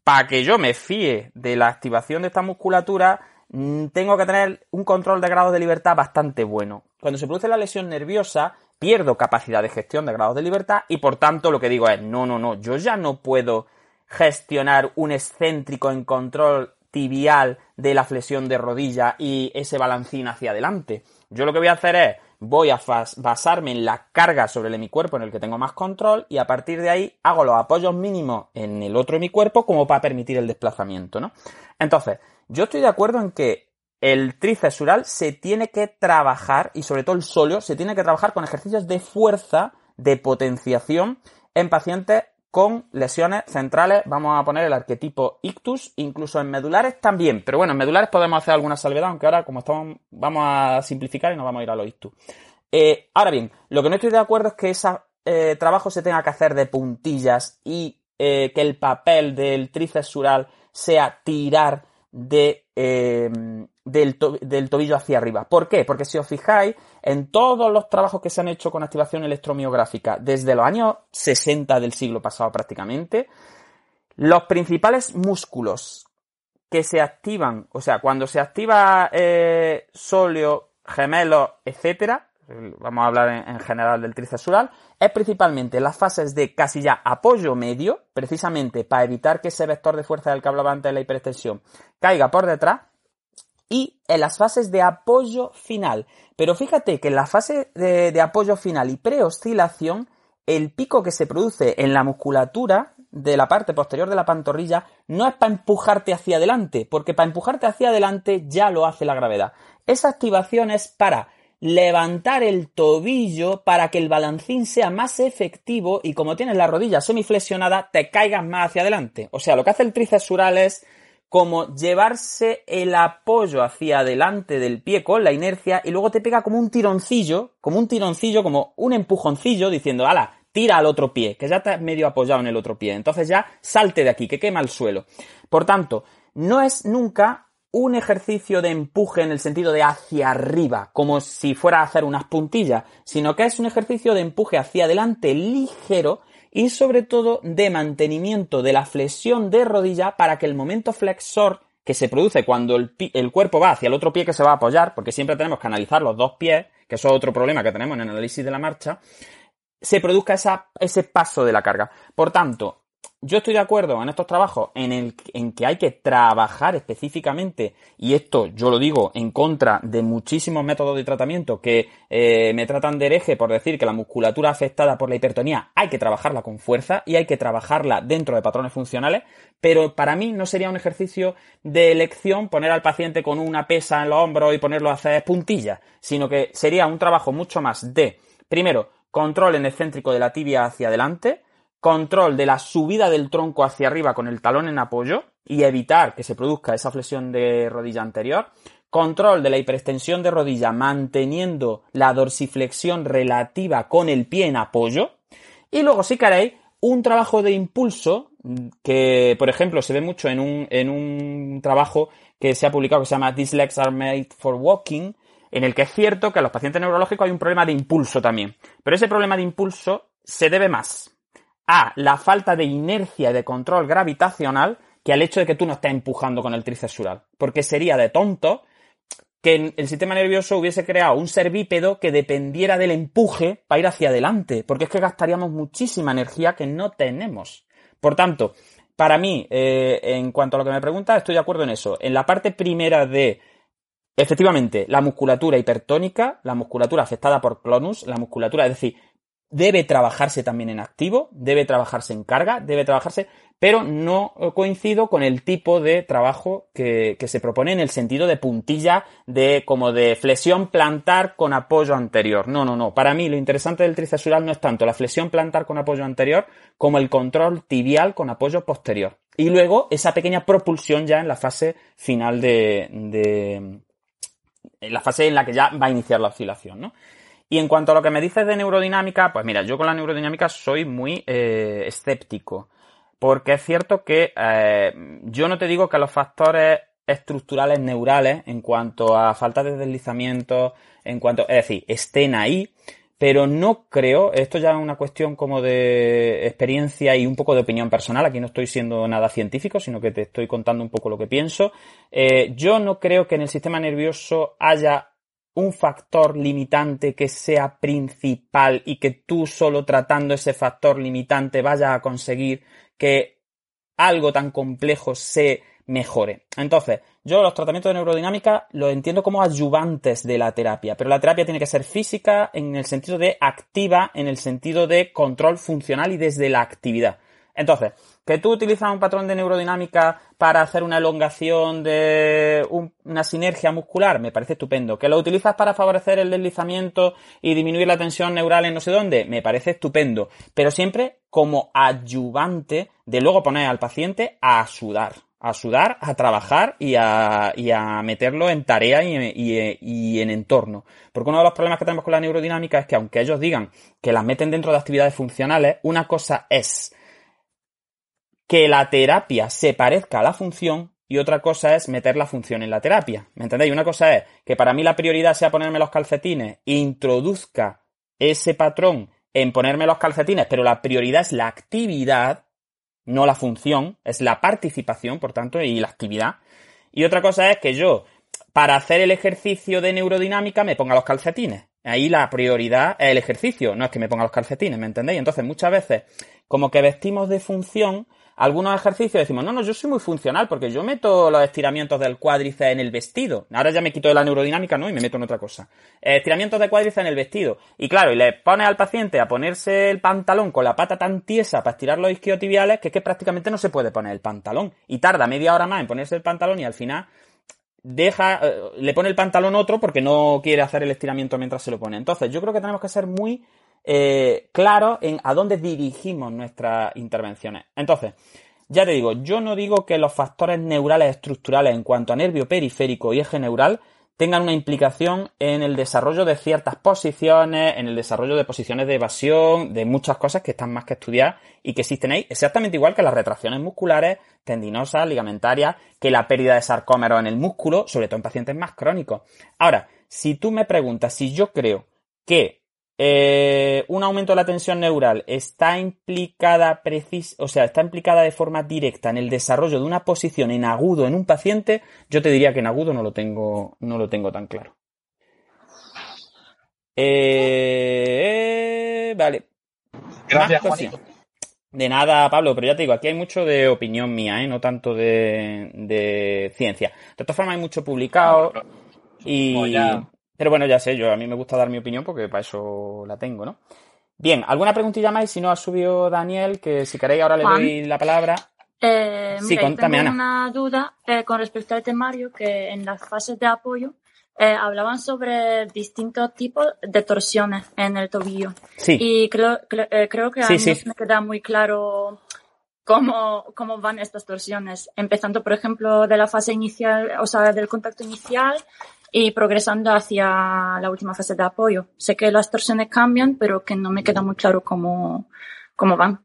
para que yo me fíe de la activación de esta musculatura, mm, tengo que tener un control de grados de libertad bastante bueno. Cuando se produce la lesión nerviosa, pierdo capacidad de gestión de grados de libertad y por tanto lo que digo es, no, no, no, yo ya no puedo gestionar un excéntrico en control tibial de la flexión de rodilla y ese balancín hacia adelante. Yo lo que voy a hacer es voy a basarme en la carga sobre el hemicuerpo en el que tengo más control y a partir de ahí hago los apoyos mínimos en el otro hemicuerpo como para permitir el desplazamiento, ¿no? Entonces, yo estoy de acuerdo en que el tríceps se tiene que trabajar y sobre todo el sóleo se tiene que trabajar con ejercicios de fuerza de potenciación en pacientes con lesiones centrales, vamos a poner el arquetipo ictus, incluso en medulares también, pero bueno, en medulares podemos hacer alguna salvedad, aunque ahora como estamos, vamos a simplificar y nos vamos a ir a los ictus. Eh, ahora bien, lo que no estoy de acuerdo es que ese eh, trabajo se tenga que hacer de puntillas y eh, que el papel del tríceps sural sea tirar de, del, del, tobillo hacia arriba. ¿Por qué? Porque si os fijáis, en todos los trabajos que se han hecho con activación electromiográfica desde los años 60 del siglo pasado prácticamente, los principales músculos que se activan, o sea, cuando se activa eh, sóleo, gemelo, etcétera, vamos a hablar en, en general del tríceps es principalmente las fases de casi ya apoyo medio, precisamente para evitar que ese vector de fuerza del que hablaba antes de la hiperextensión caiga por detrás, y en las fases de apoyo final. Pero fíjate que en la fase de, apoyo final y preoscilación, el pico que se produce en la musculatura de la parte posterior de la pantorrilla no es para empujarte hacia adelante, porque para empujarte hacia adelante ya lo hace la gravedad. Esa activación es para levantar el tobillo para que el balancín sea más efectivo y como tienes la rodilla semiflexionada te caigas más hacia adelante. O sea, lo que hace el tríceps es como llevarse el apoyo hacia adelante del pie con la inercia y luego te pega como un tironcillo, como un tironcillo, como un empujoncillo diciendo, ala, tira al otro pie, que ya está medio apoyado en el otro pie. Entonces ya salte de aquí, que quema el suelo. Por tanto, no es nunca un ejercicio de empuje en el sentido de hacia arriba, como si fuera a hacer unas puntillas, sino que es un ejercicio de empuje hacia adelante ligero y sobre todo de mantenimiento de la flexión de rodilla para que el momento flexor que se produce cuando el, cuerpo va hacia el otro pie que se va a apoyar, porque siempre tenemos que analizar los dos pies, que eso es otro problema que tenemos en el análisis de la marcha, se produzca ese paso de la carga. Por tanto, yo estoy de acuerdo en estos trabajos en, el, en que hay que trabajar específicamente, y esto yo lo digo en contra de muchísimos métodos de tratamiento que eh, me tratan de hereje por decir que la musculatura afectada por la hipertonía hay que trabajarla con fuerza y hay que trabajarla dentro de patrones funcionales, pero para mí no sería un ejercicio de elección poner al paciente con una pesa en los hombros y ponerlo a hacer puntillas, sino que sería un trabajo mucho más de, primero, control en el céntrico de la tibia hacia adelante, control de la subida del tronco hacia arriba con el talón en apoyo y evitar que se produzca esa flexión de rodilla anterior, control de la hiperextensión de rodilla manteniendo la dorsiflexión relativa con el pie en apoyo. Y luego si queréis un trabajo de impulso que por ejemplo se ve mucho en un, en un trabajo que se ha publicado que se llama These Legs Are Made for Walking en el que es cierto que a los pacientes neurológicos hay un problema de impulso también. Pero ese problema de impulso se debe más a la falta de inercia y de control gravitacional que al hecho de que tú no estés empujando con el tríceps Porque sería de tonto que el sistema nervioso hubiese creado un ser bípedo que dependiera del empuje para ir hacia adelante, porque es que gastaríamos muchísima energía que no tenemos. Por tanto, para mí, eh, en cuanto a lo que me pregunta, estoy de acuerdo en eso. En la parte primera de, efectivamente, la musculatura hipertónica, la musculatura afectada por clonus, la musculatura, es decir, debe trabajarse también en activo, debe trabajarse en carga, debe trabajarse, pero no coincido con el tipo de trabajo que, se propone en el sentido de puntilla, de como de flexión plantar con apoyo anterior. No, no, no. Para mí lo interesante del tríceps no es tanto la flexión plantar con apoyo anterior como el control tibial con apoyo posterior. Y luego esa pequeña propulsión ya en la fase final de, de en la fase en la que ya va a iniciar la oscilación, ¿no? Y en cuanto a lo que me dices de neurodinámica, pues mira, yo con la neurodinámica soy muy eh, escéptico. Porque es cierto que eh, yo no te digo que los factores estructurales neurales, en cuanto a falta de deslizamiento, en cuanto, es decir, estén ahí, pero no creo, esto ya es una cuestión como de experiencia y un poco de opinión personal, aquí no estoy siendo nada científico, sino que te estoy contando un poco lo que pienso, eh, yo no creo que en el sistema nervioso haya un factor limitante que sea principal y que tú solo tratando ese factor limitante vayas a conseguir que algo tan complejo se mejore. Entonces, yo los tratamientos de neurodinámica los entiendo como ayudantes de la terapia, pero la terapia tiene que ser física en el sentido de activa, en el sentido de control funcional y desde la actividad. Entonces, que tú utilizas un patrón de neurodinámica para hacer una elongación de una sinergia muscular, me parece estupendo. Que lo utilizas para favorecer el deslizamiento y disminuir la tensión neural en no sé dónde, me parece estupendo. Pero siempre como ayudante de luego poner al paciente a sudar a sudar, a trabajar y a, y a meterlo en tarea y, y, en entorno. Porque uno de los problemas que tenemos con la neurodinámica es que aunque ellos digan que las meten dentro de actividades funcionales, una cosa es que la terapia se parezca a la función y otra cosa es meter la función en la terapia. ¿Me entendéis? Una cosa es que para mí la prioridad sea ponerme los calcetines e introduzca ese patrón en ponerme los calcetines, pero la prioridad es la actividad, no la función, es la participación, por tanto, y la actividad. Y otra cosa es que yo, para hacer el ejercicio de neurodinámica, me ponga los calcetines. Ahí la prioridad es el ejercicio, no es que me ponga los calcetines, ¿me entendéis? Entonces, muchas veces, como que vestimos de función algunos ejercicios decimos, no, no, yo soy muy funcional porque yo meto los estiramientos del cuádriceps en el vestido. Ahora ya me quito de la neurodinámica, ¿no? Y me meto en otra cosa. Estiramientos de cuádriceps en el vestido. Y claro, y le pones al paciente a ponerse el pantalón con la pata tan tiesa para estirar los isquiotibiales que es que prácticamente no se puede poner el pantalón. Y tarda media hora más en ponerse el pantalón y al final deja, eh, le pone el pantalón otro porque no quiere hacer el estiramiento mientras se lo pone. Entonces, yo creo que tenemos que ser muy eh, claro en a dónde dirigimos nuestras intervenciones. Entonces, ya te digo, yo no digo que los factores neurales estructurales en cuanto a nervio periférico y eje neural tengan una implicación en el desarrollo de ciertas posiciones, en el desarrollo de posiciones de evasión, de muchas cosas que están más que estudiar y que existen ahí, exactamente igual que las retracciones musculares, tendinosas, ligamentarias, que la pérdida de sarcómeros en el músculo, sobre todo en pacientes más crónicos. Ahora, si tú me preguntas si yo creo que eh, un aumento de la tensión neural está implicada precis o sea, está implicada de forma directa en el desarrollo de una posición en agudo en un paciente, yo te diría que en agudo no lo tengo, no lo tengo tan claro. Eh, vale. Gracias, De nada, Pablo, pero ya te digo, aquí hay mucho de opinión mía, ¿eh? no tanto de, de ciencia. De todas formas, hay mucho publicado y, pero bueno, ya sé, yo a mí me gusta dar mi opinión porque para eso la tengo, ¿no? Bien, ¿alguna preguntilla más? Si no ha subido Daniel, que si queréis ahora le doy la palabra. Eh, sí, mira, tengo una duda eh, con respecto al temario que en las fases de apoyo eh, hablaban sobre distintos tipos de torsiones en el tobillo. Sí. Y creo, creo que a mí no me queda muy claro cómo, cómo van estas torsiones. Empezando, por ejemplo, de la fase inicial, o sea, del contacto inicial y progresando hacia la última fase de apoyo. Sé que las torsiones cambian, pero que no me queda muy claro cómo, cómo van.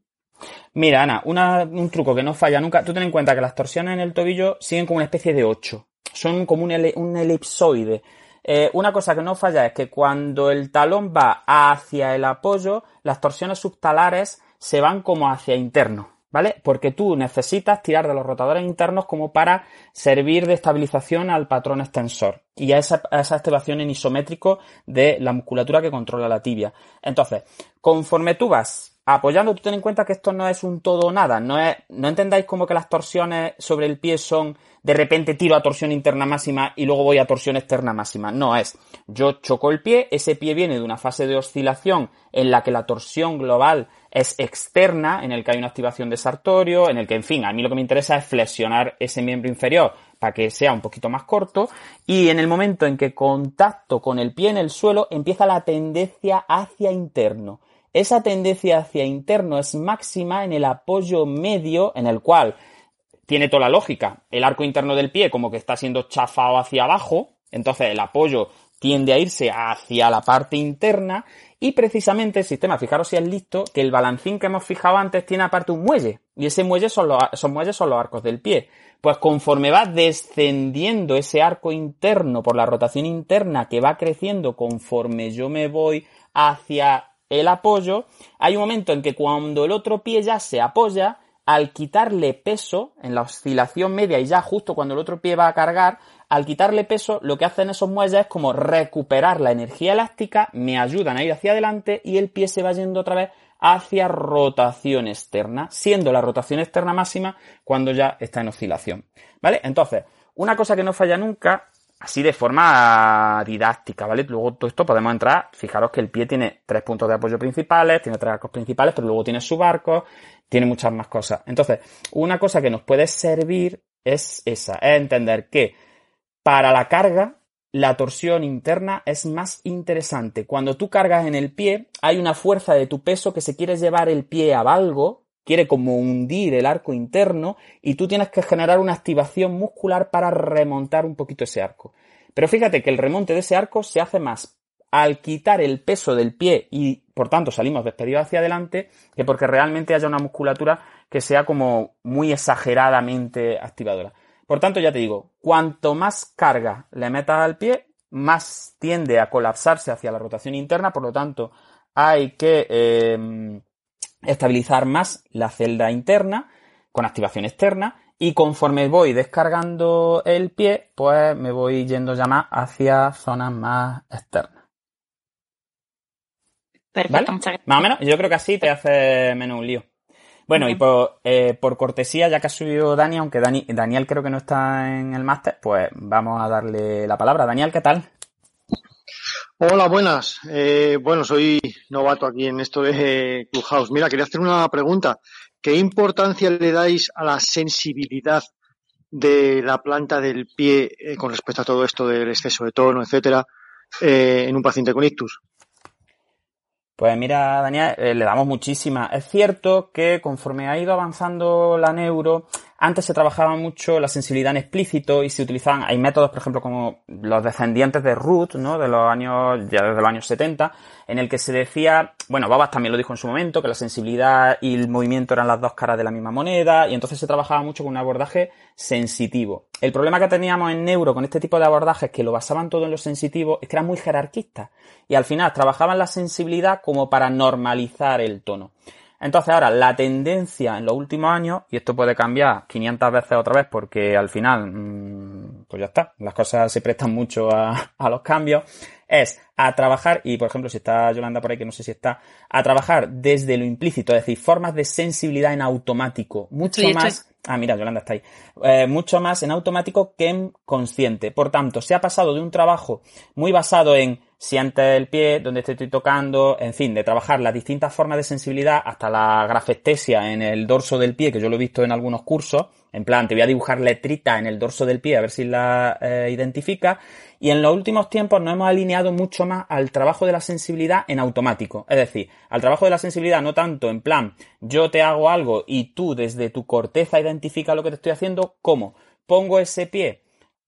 Mira, Ana, un truco que no falla nunca. Tú ten en cuenta que las torsiones en el tobillo siguen como una especie de 8. Son como un, un elipsoide. Eh, una cosa que no falla es que cuando el talón va hacia el apoyo, las torsiones subtalares se van como hacia interno. ¿Vale? Porque tú necesitas tirar de los rotadores internos como para servir de estabilización al patrón extensor y a esa, a esa en isométrico de la musculatura que controla la tibia. Entonces, conforme tú vas apoyando, tú ten en cuenta que esto no es un todo o nada, no no entendáis como que las torsiones sobre el pie son de repente tiro a torsión interna máxima y luego voy a torsión externa máxima. No es, yo choco el pie, ese pie viene de una fase de oscilación en la que la torsión global es externa, en el que hay una activación de sartorio, en el que, en fin, a mí lo que me interesa es flexionar ese miembro inferior para que sea un poquito más corto, y en el momento en que contacto con el pie en el suelo, empieza la tendencia hacia interno. Esa tendencia hacia interno es máxima en el apoyo medio, en el cual tiene toda la lógica. El arco interno del pie como que está siendo chafado hacia abajo, entonces el apoyo tiende a irse hacia la parte interna y precisamente el sistema, fijaros si es listo, que el balancín que hemos fijado antes tiene aparte un muelle y ese muelle son los, esos muelles son los arcos del pie. Pues conforme va descendiendo ese arco interno por la rotación interna que va creciendo conforme yo me voy hacia el apoyo, hay un momento en que cuando el otro pie ya se apoya, al quitarle peso en la oscilación media y ya justo cuando el otro pie va a cargar, al quitarle peso, lo que hacen esos muelles es como recuperar la energía elástica, me ayudan a ir hacia adelante y el pie se va yendo otra vez hacia rotación externa, siendo la rotación externa máxima cuando ya está en oscilación. ¿Vale? Entonces, una cosa que no falla nunca así de forma didáctica, ¿vale? Luego todo esto podemos entrar, fijaros que el pie tiene tres puntos de apoyo principales, tiene tres arcos principales, pero luego tiene subarcos, tiene muchas más cosas. Entonces, una cosa que nos puede servir es esa, es entender que para la carga, la torsión interna es más interesante. Cuando tú cargas en el pie, hay una fuerza de tu peso que se quiere llevar el pie a valgo, quiere como hundir el arco interno y tú tienes que generar una activación muscular para remontar un poquito ese arco. Pero fíjate que el remonte de ese arco se hace más al quitar el peso del pie y por tanto salimos despedidos hacia adelante que porque realmente haya una musculatura que sea como muy exageradamente activadora. Por tanto, ya te digo, cuanto más carga le metas al pie, más tiende a colapsarse hacia la rotación interna, por lo tanto, hay que eh, estabilizar más la celda interna con activación externa y conforme voy descargando el pie, pues me voy yendo ya más hacia zonas más externas. Perfecto, Más o menos, yo creo que así te hace menos un lío. Bueno, y por, eh, por, cortesía, ya que ha subido Dani, aunque Dani, Daniel creo que no está en el máster, pues vamos a darle la palabra. Daniel, ¿qué tal? Hola, buenas. Eh, bueno, soy novato aquí en esto de Clubhouse. Mira, quería hacer una pregunta. ¿Qué importancia le dais a la sensibilidad de la planta del pie eh, con respecto a todo esto del exceso de tono, etcétera, eh, en un paciente con ictus? Pues mira, Daniel, le damos muchísima. Es cierto que conforme ha ido avanzando la neuro, antes se trabajaba mucho la sensibilidad en explícito y se utilizaban, hay métodos, por ejemplo, como los descendientes de Root, ¿no? De los años, ya desde los años 70, en el que se decía, bueno, Babas también lo dijo en su momento, que la sensibilidad y el movimiento eran las dos caras de la misma moneda, y entonces se trabajaba mucho con un abordaje sensitivo. El problema que teníamos en neuro con este tipo de abordajes que lo basaban todo en lo sensitivo es que eran muy jerarquistas y al final trabajaban la sensibilidad como para normalizar el tono. Entonces ahora la tendencia en los últimos años, y esto puede cambiar 500 veces otra vez porque al final, mm, pues ya está, las cosas se prestan mucho a, a, los cambios, es a trabajar, y por ejemplo si está Yolanda por ahí que no sé si está, a trabajar desde lo implícito, es decir, formas de sensibilidad en automático, mucho Sí, más... Ah, mira, Yolanda está ahí. Eh, mucho más en automático que en consciente. Por tanto, se ha pasado de un trabajo muy basado en siente el pie, donde te estoy tocando, en fin, de trabajar las distintas formas de sensibilidad hasta la grafestesia en el dorso del pie, que yo lo he visto en algunos cursos, en plan, te voy a dibujar letrita en el dorso del pie a ver si la eh, identifica. Y en los últimos tiempos nos hemos alineado mucho más al trabajo de la sensibilidad en automático. Es decir, al trabajo de la sensibilidad no tanto en plan, yo te hago algo y tú desde tu corteza identifica lo que te estoy haciendo, como pongo ese pie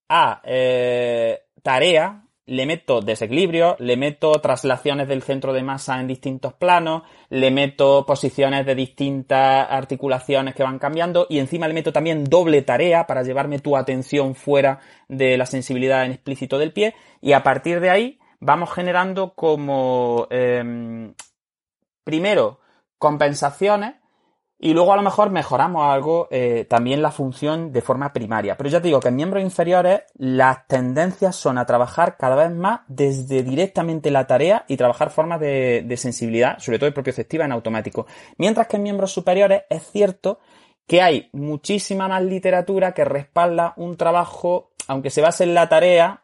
a eh, tarea, le meto desequilibrio, le meto traslaciones del centro de masa en distintos planos, le meto posiciones de distintas articulaciones que van cambiando y encima le meto también doble tarea para llevarme tu atención fuera de la sensibilidad en explícito del pie y a partir de ahí vamos generando como eh, primero compensaciones y luego a lo mejor mejoramos algo eh, también la función de forma primaria. Pero ya te digo que en miembros inferiores las tendencias son a trabajar cada vez más desde directamente la tarea y trabajar formas de, de sensibilidad, sobre todo de propioceptiva en automático. Mientras que en miembros superiores es cierto que hay muchísima más literatura que respalda un trabajo, aunque se base en la tarea,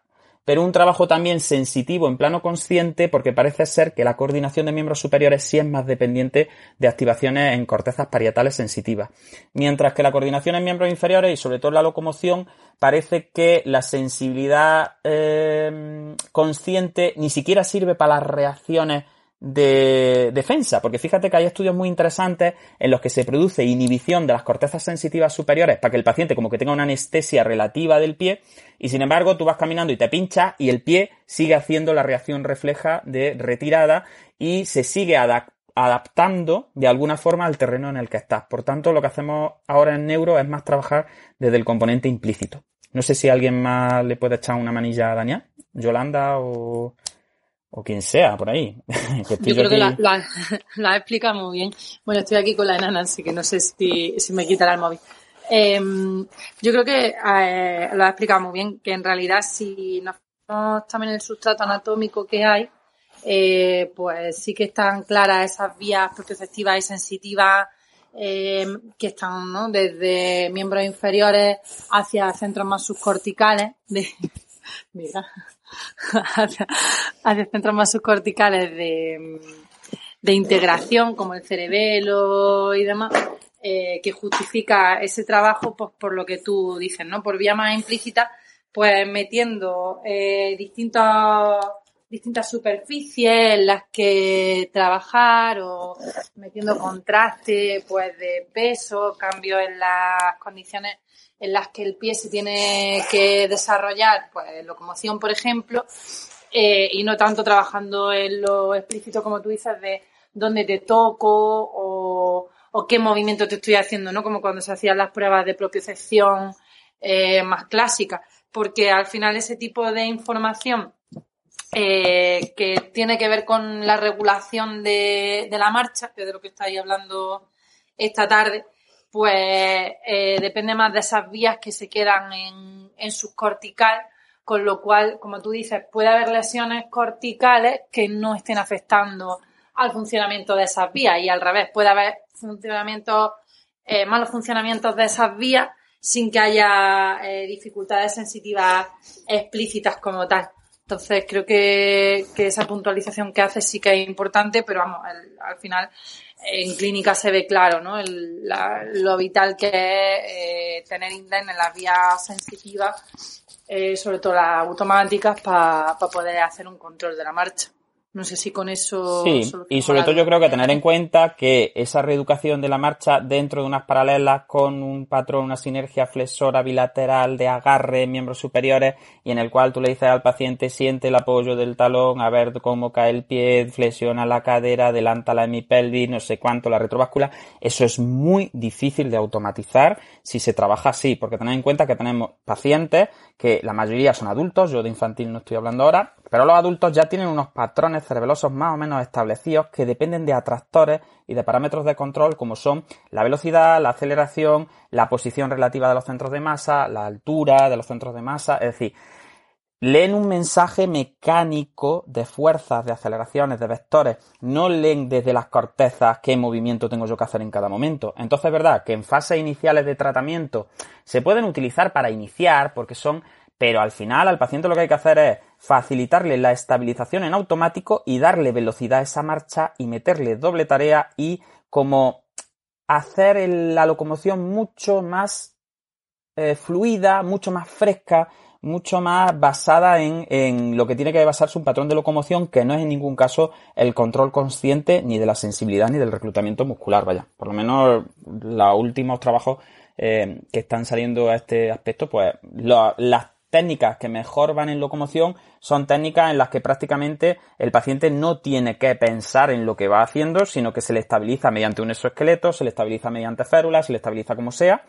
pero un trabajo también sensitivo en plano consciente porque parece ser que la coordinación de miembros superiores sí es más dependiente de activaciones en cortezas parietales sensitivas. Mientras que la coordinación en miembros inferiores y sobre todo la locomoción parece que la sensibilidad eh, consciente ni siquiera sirve para las reacciones de defensa, porque fíjate que hay estudios muy interesantes en los que se produce inhibición de las cortezas sensitivas superiores para que el paciente como que tenga una anestesia relativa del pie y sin embargo tú vas caminando y te pinchas y el pie sigue haciendo la reacción refleja de retirada y se sigue adaptando de alguna forma al terreno en el que estás. Por tanto, lo que hacemos ahora en neuro es más trabajar desde el componente implícito. No sé si alguien más le puede echar una manilla a Daniel, Yolanda o, o quien sea por ahí. que yo creo aquí... que lo, ha explicado muy bien. Bueno, estoy aquí con la enana, así que no sé si, si me quitará el móvil. Eh, yo creo que eh, lo ha explicado muy bien, que en realidad si nos fijamos también en el sustrato anatómico que hay, eh, pues sí que están claras esas vías propioceptivas y sensitivas eh, que están ¿no? desde miembros inferiores hacia centros más subcorticales, de, mira, hacia, centros más subcorticales de, de integración, como el cerebelo y demás, eh, que justifica ese trabajo pues, por lo que tú dices, ¿no? Por vía más implícita, pues metiendo eh, distintos distintas superficies en las que trabajar o metiendo contraste pues de peso, cambio en las condiciones en las que el pie se tiene que desarrollar, pues locomoción por ejemplo, eh, y no tanto trabajando en lo explícito como tú dices de dónde te toco o, qué movimiento te estoy haciendo, ¿no? Como cuando se hacían las pruebas de propiocepción eh, más clásicas, porque al final ese tipo de información eh, que tiene que ver con la regulación de, la marcha, que es de lo que estáis hablando esta tarde, pues eh, depende más de esas vías que se quedan en, en subcortical, con lo cual, como tú dices, puede haber lesiones corticales que no estén afectando al funcionamiento de esas vías y al revés, puede haber funcionamientos, eh, malos funcionamientos de esas vías sin que haya dificultades sensitivas explícitas como tal. Entonces creo que, esa puntualización que hace sí que es importante, pero vamos, al final en clínica se ve claro, ¿no? lo vital que es eh, tener INDEN en las vías sensitivas, eh, sobre todo las automáticas, para poder hacer un control de la marcha. No sé si con eso. Sí, y sobre todo yo creo que tener en cuenta que esa reeducación de la marcha dentro de unas paralelas con un patrón, una sinergia flexora bilateral de agarre, miembros superiores, y en el cual tú le dices al paciente siente el apoyo del talón, a ver cómo cae el pie, flexiona la cadera, adelanta la hemipelvis, no sé cuánto, la retrováscula. Eso es muy difícil de automatizar si se trabaja así, porque tened en cuenta que tenemos pacientes que la mayoría son adultos, yo de infantil no estoy hablando ahora, pero los adultos ya tienen unos patrones cerebelosos más o menos establecidos que dependen de atractores y de parámetros de control como son la velocidad, la aceleración, la posición relativa de los centros de masa, la altura de los centros de masa, es decir, leen un mensaje mecánico de fuerzas, de aceleraciones, de vectores, no leen desde las cortezas qué movimiento tengo yo que hacer en cada momento. Entonces es verdad que en fases iniciales de tratamiento se pueden utilizar para iniciar porque son pero al final al paciente lo que hay que hacer es facilitarle la estabilización en automático y darle velocidad a esa marcha y meterle doble tarea y como hacer la locomoción mucho más eh, fluida, mucho más fresca, mucho más basada en, en, lo que tiene que basarse un patrón de locomoción que no es en ningún caso el control consciente ni de la sensibilidad ni del reclutamiento muscular, vaya. Por lo menos los últimos trabajos eh, que están saliendo a este aspecto, pues las técnicas que mejor van en locomoción son técnicas en las que prácticamente el paciente no tiene que pensar en lo que va haciendo, sino que se le estabiliza mediante un exoesqueleto, se le estabiliza mediante férulas, se le estabiliza como sea,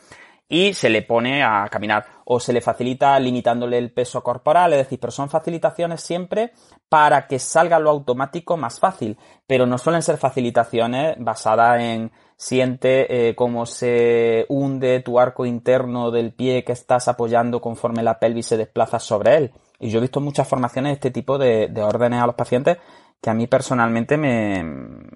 y se le pone a caminar. O se le facilita limitándole el peso corporal, es decir, pero son facilitaciones siempre para que salga lo automático más fácil, pero no suelen ser facilitaciones basadas en siente eh, cómo se hunde tu arco interno del pie que estás apoyando conforme la pelvis se desplaza sobre él. Y yo he visto muchas formaciones de este tipo de, órdenes a los pacientes que a mí personalmente me,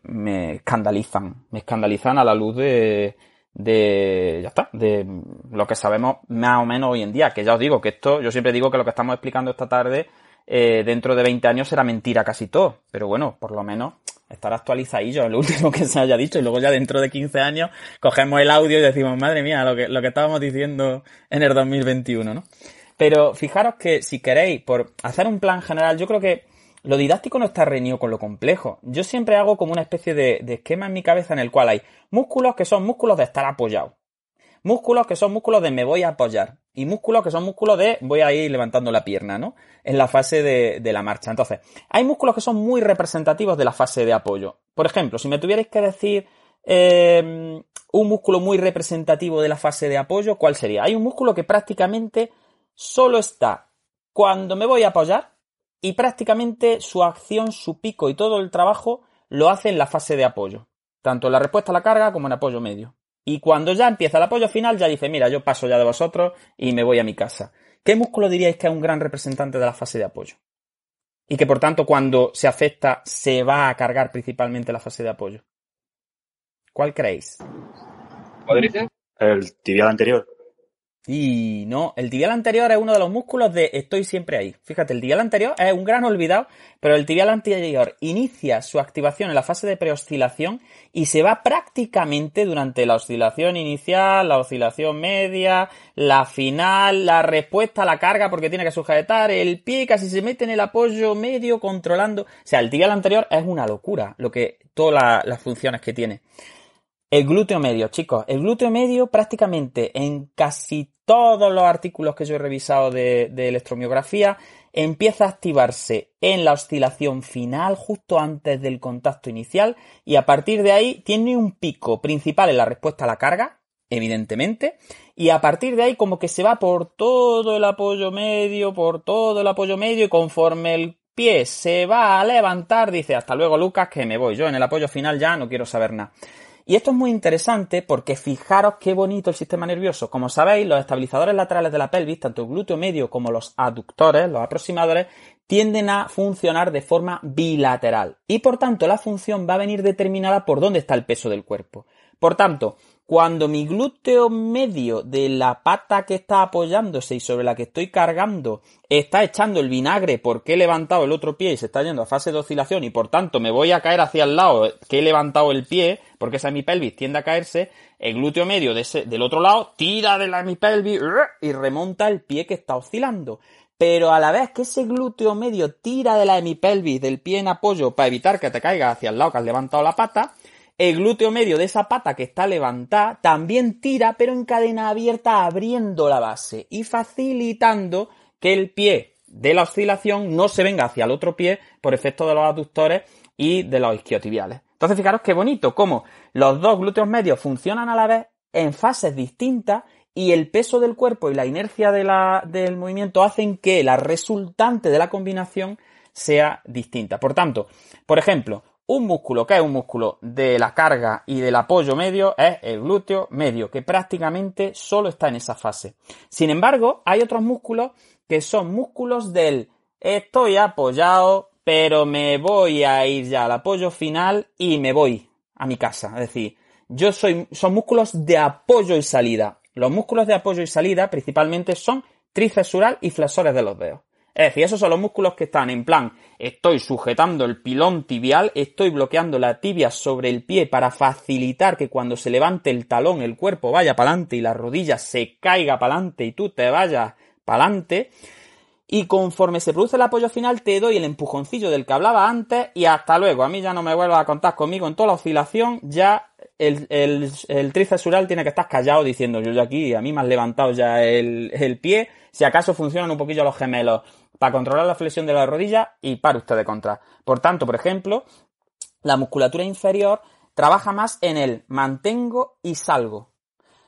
me escandalizan, me escandalizan a la luz de, de, ya está, de lo que sabemos más o menos hoy en día, que ya os digo que esto, yo siempre digo que lo que estamos explicando esta tarde, eh, dentro de 20 años será mentira casi todo, pero bueno, por lo menos estar actualizadillo, lo último que se haya dicho, y luego ya dentro de 15 años cogemos el audio y decimos, madre mía, lo que, lo que estábamos diciendo en el 2021, ¿no? Pero fijaros que si queréis, por hacer un plan general, yo creo que lo didáctico no está reñido con lo complejo. Yo siempre hago como una especie de, de esquema en mi cabeza en el cual hay músculos que son músculos de estar apoyado, músculos que son músculos de me voy a apoyar y músculos que son músculos de voy a ir levantando la pierna, ¿no? En la fase de, la marcha. Entonces, hay músculos que son muy representativos de la fase de apoyo. Por ejemplo, si me tuvierais que decir eh, un músculo muy representativo de la fase de apoyo, ¿cuál sería? Hay un músculo que prácticamente solo está cuando me voy a apoyar y prácticamente su acción, su pico y todo el trabajo lo hace en la fase de apoyo, tanto en la respuesta a la carga como en apoyo medio. Y cuando ya empieza el apoyo final, ya dice, mira, yo paso ya de vosotros y me voy a mi casa. ¿Qué músculo diríais que es un gran representante de la fase de apoyo? Y que por tanto cuando se afecta se va a cargar principalmente la fase de apoyo. ¿Cuál creéis? El tibial anterior. Y no, el tibial anterior es uno de los músculos de estoy siempre ahí. Fíjate, el tibial anterior es un gran olvidado, pero el tibial anterior inicia su activación en la fase de preoscilación y se va prácticamente durante la oscilación inicial, la oscilación media, la final, la respuesta a la carga porque tiene que sujetar el pie, casi se mete en el apoyo medio controlando. O sea, el tibial anterior es una locura, lo que todas las funciones que tiene. El glúteo medio, chicos. El glúteo medio prácticamente en casi todos los artículos que yo he revisado de, electromiografía empieza a activarse en la oscilación final justo antes del contacto inicial y a partir de ahí tiene un pico principal en la respuesta a la carga, evidentemente, y a partir de ahí como que se va por todo el apoyo medio, por todo el apoyo medio y conforme el pie se va a levantar dice hasta luego Lucas que me voy, yo en el apoyo final ya no quiero saber nada. Y esto es muy interesante porque fijaros qué bonito el sistema nervioso. Como sabéis, los estabilizadores laterales de la pelvis, tanto el glúteo medio como los aductores, los aproximadores, tienden a funcionar de forma bilateral. Y por tanto, la función va a venir determinada por dónde está el peso del cuerpo. Por tanto, cuando mi glúteo medio de la pata que está apoyándose y sobre la que estoy cargando está echando el vinagre porque he levantado el otro pie y se está yendo a fase de oscilación y por tanto me voy a caer hacia el lado que he levantado el pie porque esa pelvis tiende a caerse, el glúteo medio del otro lado tira de la hemipelvis y remonta el pie que está oscilando. Pero a la vez que ese glúteo medio tira de la hemipelvis del pie en apoyo para evitar que te caiga hacia el lado que has levantado la pata, el glúteo medio de esa pata que está levantada también tira, pero en cadena abierta, abriendo la base y facilitando que el pie de la oscilación no se venga hacia el otro pie por efecto de los aductores y de los isquiotibiales. Entonces, fijaros qué bonito cómo los dos glúteos medios funcionan a la vez en fases distintas y el peso del cuerpo y la inercia del movimiento hacen que la resultante de la combinación sea distinta. Por tanto, por ejemplo, un músculo que es un músculo de la carga y del apoyo medio es el glúteo medio, que prácticamente solo está en esa fase. Sin embargo, hay otros músculos que son músculos del estoy apoyado, pero me voy a ir ya al apoyo final y me voy a mi casa. Es decir, yo soy, son músculos de apoyo y salida. Los músculos de apoyo y salida principalmente son tríceps y flexores de los dedos. Es decir, esos son los músculos que están en plan, estoy sujetando el pilón tibial, estoy bloqueando la tibia sobre el pie para facilitar que cuando se levante el talón el cuerpo vaya para adelante y la rodilla se caiga para adelante y tú te vayas para adelante. Y conforme se produce el apoyo final te doy el empujoncillo del que hablaba antes y hasta luego. A mí ya no me vuelvas a contar conmigo en toda la oscilación, ya el, el, tríceps tiene que estar callado diciendo yo ya aquí, a mí me has levantado ya el, el pie, si acaso funcionan un poquillo los gemelos para controlar la flexión de la rodilla y para usted de contra. Por tanto, por ejemplo, la musculatura inferior trabaja más en el mantengo y salgo.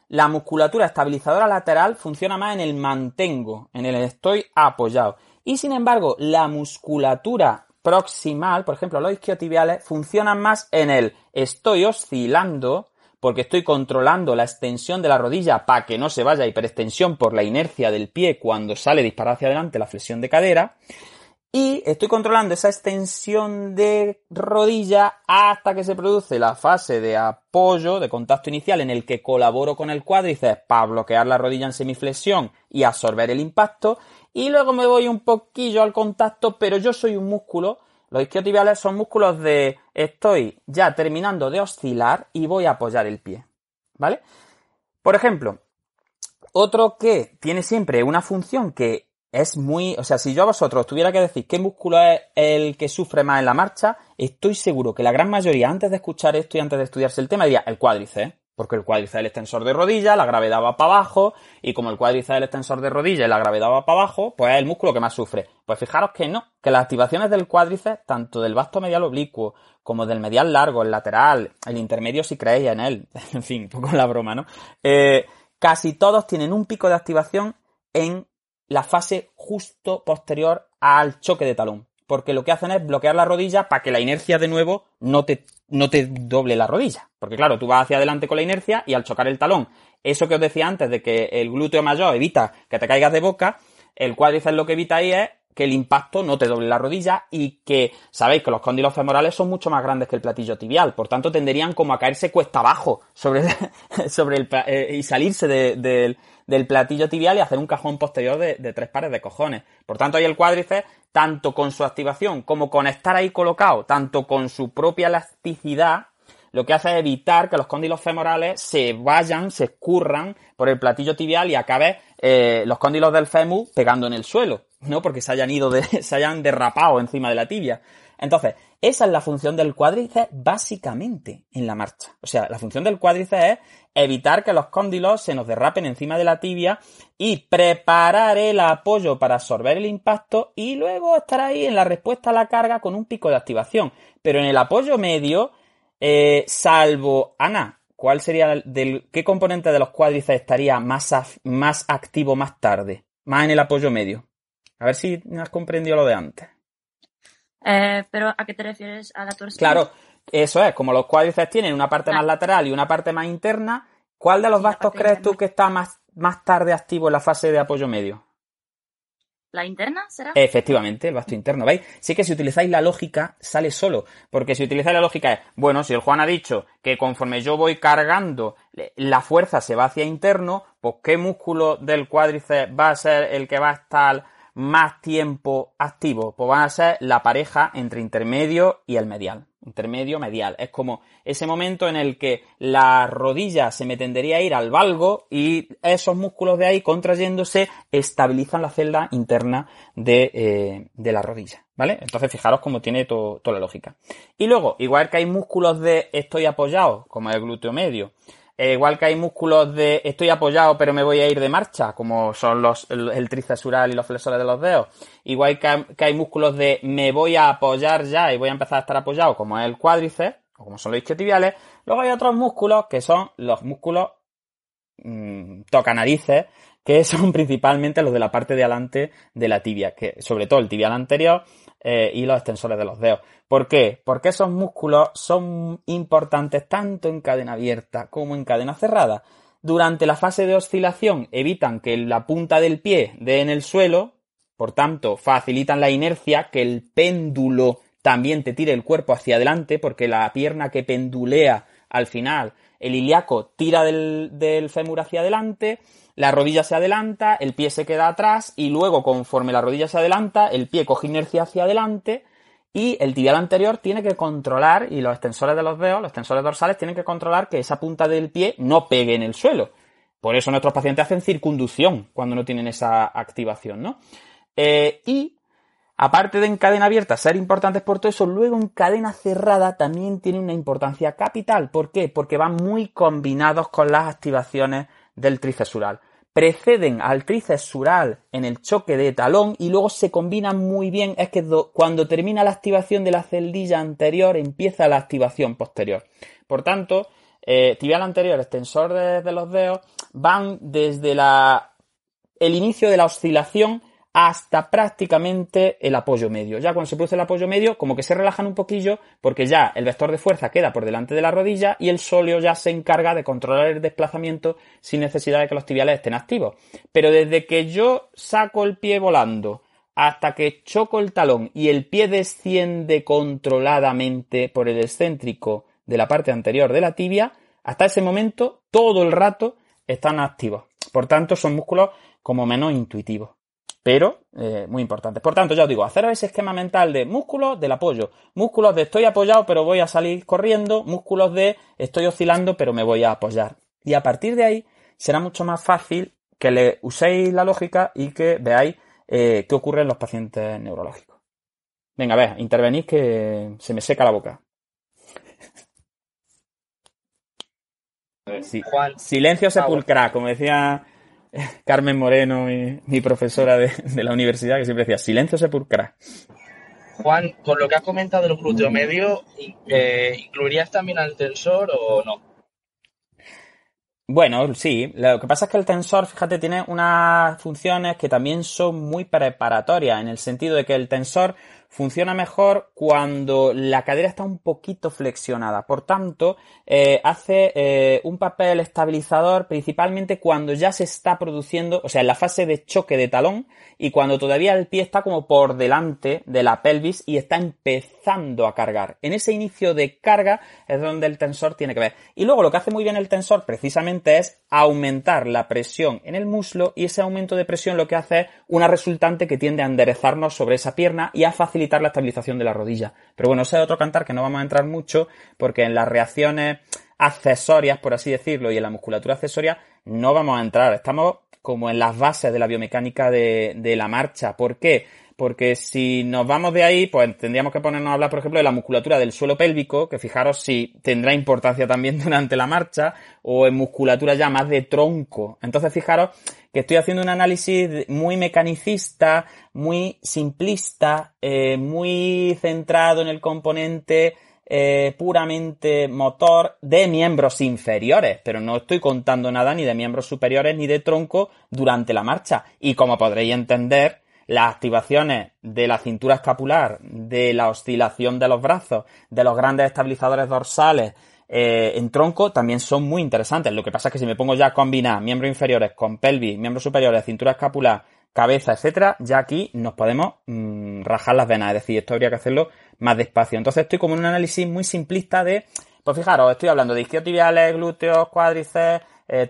La musculatura estabilizadora lateral funciona más en el mantengo, en el estoy apoyado. Y sin embargo, la musculatura proximal, por ejemplo, los isquiotibiales, funcionan más en el estoy oscilando porque estoy controlando la extensión de la rodilla para que no se vaya a hiperextensión por la inercia del pie cuando sale disparado hacia adelante la flexión de cadera. Y estoy controlando esa extensión de rodilla hasta que se produce la fase de apoyo, de contacto inicial, en el que colaboro con el cuádriceps para bloquear la rodilla en semiflexión y absorber el impacto. Y luego me voy un poquillo al contacto, pero yo soy un músculo los isquiotibiales son músculos de estoy ya terminando de oscilar y voy a apoyar el pie. ¿Vale? Por ejemplo, otro que tiene siempre una función que es muy, o sea, si yo a vosotros tuviera que decir qué músculo es el que sufre más en la marcha, estoy seguro que la gran mayoría, antes de escuchar esto y antes de estudiarse el tema, diría el cuádriceps. Porque el cuádriceps es el extensor de rodilla, la gravedad va para abajo, y como el cuádriceps es el extensor de rodilla y la gravedad va para abajo, pues es el músculo que más sufre. Pues fijaros que no, que las activaciones del cuádriceps, tanto del vasto medial oblicuo, como del medial largo, el lateral, el intermedio si creéis en él, en fin, poco la broma, ¿no? Eh, casi todos tienen un pico de activación en la fase justo posterior al choque de talón. Porque lo que hacen es bloquear la rodilla para que la inercia de nuevo no te no te doble la rodilla. Porque claro, tú vas hacia adelante con la inercia y al chocar el talón, eso que os decía antes de que el glúteo mayor evita que te caigas de boca, el cuádriceps lo que evita ahí es que el impacto no te doble la rodilla y que sabéis que los cóndilos femorales son mucho más grandes que el platillo tibial, por tanto tenderían como a caerse cuesta abajo sobre, sobre el, eh, y salirse del platillo tibial y hacer un cajón posterior de, tres pares de cojones. Por tanto, ahí el cuádriceps, tanto con su activación como con estar ahí colocado, tanto con su propia elasticidad, lo que hace es evitar que los cóndilos femorales se vayan, se escurran por el platillo tibial y acabe eh, los cóndilos del fémur pegando en el suelo, ¿no? Porque se hayan ido, de, se hayan derrapado encima de la tibia. Entonces, esa es la función del cuádriceps básicamente en la marcha. O sea, la función del cuádriceps es evitar que los cóndilos se nos derrapen encima de la tibia y preparar el apoyo para absorber el impacto y luego estar ahí en la respuesta a la carga con un pico de activación. Pero en el apoyo medio eh, salvo, Ana, ¿cuál sería del, qué componente de los cuádriceps estaría más, más activo más tarde? Más en el apoyo medio. A ver si has comprendido lo de antes. Eh, pero ¿a qué te refieres? ¿A la torsión? Claro, eso es, como los cuádriceps tienen una parte más lateral y una parte más interna, ¿cuál de los bastos crees tú que está más, más tarde activo en la fase de apoyo medio? ¿La interna será? Efectivamente, el basto interno. ¿Veis? Sí que si utilizáis la lógica, sale solo. Porque si utilizáis la lógica es, bueno, si el Juan ha dicho que conforme yo voy cargando, la fuerza se va hacia interno, pues ¿qué músculo del cuádriceps va a ser el que va a estar más tiempo activo? Pues va a ser la pareja entre intermedio y el medial intermedio medial. Es como ese momento en el que la rodilla se me tendería a ir al valgo y esos músculos de ahí contrayéndose estabilizan la celda interna de, eh, de la rodilla. ¿Vale? Entonces fijaros cómo tiene toda la lógica. Y luego, igual que hay músculos de estoy apoyado, como el glúteo medio, eh, igual que hay músculos de estoy apoyado pero me voy a ir de marcha, como son los, el, el y los flexores de los dedos. Igual que, que, hay músculos de me voy a apoyar ya y voy a empezar a estar apoyado, como es el cuádriceps, o como son los isquiotibiales. Luego hay otros músculos que son los músculos mmm, que son principalmente los de la parte de adelante de la tibia, que sobre todo el tibial anterior eh, y los extensores de los dedos. ¿Por qué? Porque esos músculos son importantes tanto en cadena abierta como en cadena cerrada. Durante la fase de oscilación evitan que la punta del pie dé en el suelo, por tanto facilitan la inercia, que el péndulo también te tire el cuerpo hacia adelante, porque la pierna que pendulea al final, el ilíaco tira del, del fémur hacia adelante, la rodilla se adelanta, el pie se queda atrás y luego conforme la rodilla se adelanta, el pie coge inercia hacia adelante y el tibial anterior tiene que controlar, y los extensores de los dedos, los extensores dorsales, tienen que controlar que esa punta del pie no pegue en el suelo. Por eso nuestros pacientes hacen circunducción cuando no tienen esa activación, ¿no? Eh, y aparte de en cadena abierta ser importantes por todo eso, luego en cadena cerrada también tiene una importancia capital. ¿Por qué? Porque van muy combinados con las activaciones del tricesural. Preceden al tricesural en el choque de talón y luego se combinan muy bien. Es que cuando termina la activación de la celdilla anterior empieza la activación posterior. Por tanto, eh, tibial anterior, extensor de, los dedos, van desde la, el inicio de la oscilación hasta prácticamente el apoyo medio. Ya cuando se produce el apoyo medio, como que se relajan un poquillo, porque ya el vector de fuerza queda por delante de la rodilla y el sóleo ya se encarga de controlar el desplazamiento sin necesidad de que los tibiales estén activos. Pero desde que yo saco el pie volando hasta que choco el talón y el pie desciende controladamente por el excéntrico de la parte anterior de la tibia, hasta ese momento todo el rato están activos. Por tanto, son músculos como menos intuitivos pero eh, muy importante. Por tanto, ya os digo, hacer ese esquema mental de músculos del apoyo, músculos de estoy apoyado pero voy a salir corriendo, músculos de estoy oscilando pero me voy a apoyar. Y a partir de ahí será mucho más fácil que le uséis la lógica y que veáis eh, qué ocurre en los pacientes neurológicos. Venga, a ver, intervenís que se me seca la boca. silencio sepulcral, como decía Carmen Moreno, mi, profesora de, la universidad, que siempre decía, silencio sepulcral. Juan, con lo que has comentado del glúteo medio, eh, ¿incluirías también al tensor o no? Bueno, sí. Lo que pasa es que el tensor, fíjate, tiene unas funciones que también son muy preparatorias, en el sentido de que el tensor funciona mejor cuando la cadera está un poquito flexionada. Por tanto, eh, hace eh, un papel estabilizador principalmente cuando ya se está produciendo, o sea, en la fase de choque de talón y cuando todavía el pie está como por delante de la pelvis y está empezando a cargar. En ese inicio de carga es donde el tensor tiene que ver. Y luego lo que hace muy bien el tensor precisamente es aumentar la presión en el muslo y ese aumento de presión lo que hace es una resultante que tiende a enderezarnos sobre esa pierna y a facilitar la estabilización de la rodilla. Pero bueno, ese es otro cantar que no vamos a entrar mucho porque en las reacciones accesorias, por así decirlo, y en la musculatura accesoria no vamos a entrar. Estamos como en las bases de la biomecánica de, de la marcha. ¿Por qué? Porque si nos vamos de ahí, pues tendríamos que ponernos a hablar, por ejemplo, de la musculatura del suelo pélvico, que fijaros si tendrá importancia también durante la marcha, o en musculatura ya más de tronco. Entonces, fijaros que estoy haciendo un análisis muy mecanicista, muy simplista, eh, muy centrado en el componente eh, puramente motor de miembros inferiores, pero no estoy contando nada ni de miembros superiores ni de tronco durante la marcha. Y como podréis entender, las activaciones de la cintura escapular, de la oscilación de los brazos, de los grandes estabilizadores dorsales, eh, en tronco también son muy interesantes. Lo que pasa es que si me pongo ya a combinar miembros inferiores con pelvis, miembros superiores, cintura escapular, cabeza, etcétera, ya aquí nos podemos mm, rajar las venas. Es decir, esto habría que hacerlo más despacio. Entonces estoy como un análisis muy simplista de, pues fijaros, estoy hablando de isquiotibiales, glúteos, cuádriceps, eh,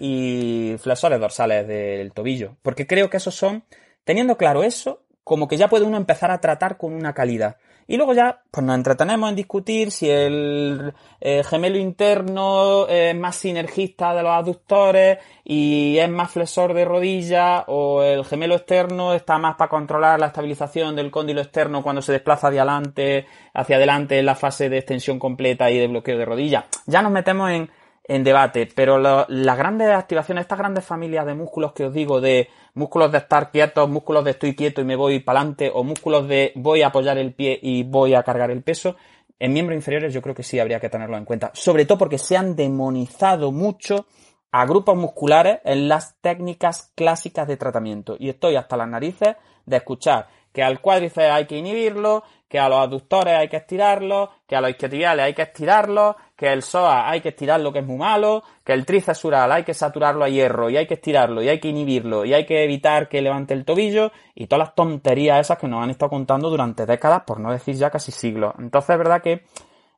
y flexores dorsales del tobillo. Porque creo que esos son, teniendo claro eso, como que ya puede uno empezar a tratar con una calidad. Y luego ya, pues nos entretenemos en discutir si el eh, gemelo interno es más sinergista de los aductores y es más flexor de rodilla o el gemelo externo está más para controlar la estabilización del cóndilo externo cuando se desplaza de adelante, hacia adelante en la fase de extensión completa y de bloqueo de rodilla. Ya nos metemos en, en debate, pero las grandes activaciones, estas grandes familias de músculos que os digo, de músculos de estar quietos, músculos de estoy quieto y me voy para adelante, o músculos de voy a apoyar el pie y voy a cargar el peso, en miembros inferiores yo creo que sí habría que tenerlo en cuenta. Sobre todo porque se han demonizado mucho a grupos musculares en las técnicas clásicas de tratamiento. Y estoy hasta las narices de escuchar que al cuádriceps hay que inhibirlo, que a los aductores hay que estirarlo, que a los isquiotibiales hay que estirarlo, que el psoas hay que estirarlo que es muy malo, que el tríceps hay que saturarlo a hierro y hay que estirarlo y hay que inhibirlo y hay que evitar que levante el tobillo y todas las tonterías esas que nos han estado contando durante décadas, por no decir ya casi siglos. Entonces es verdad que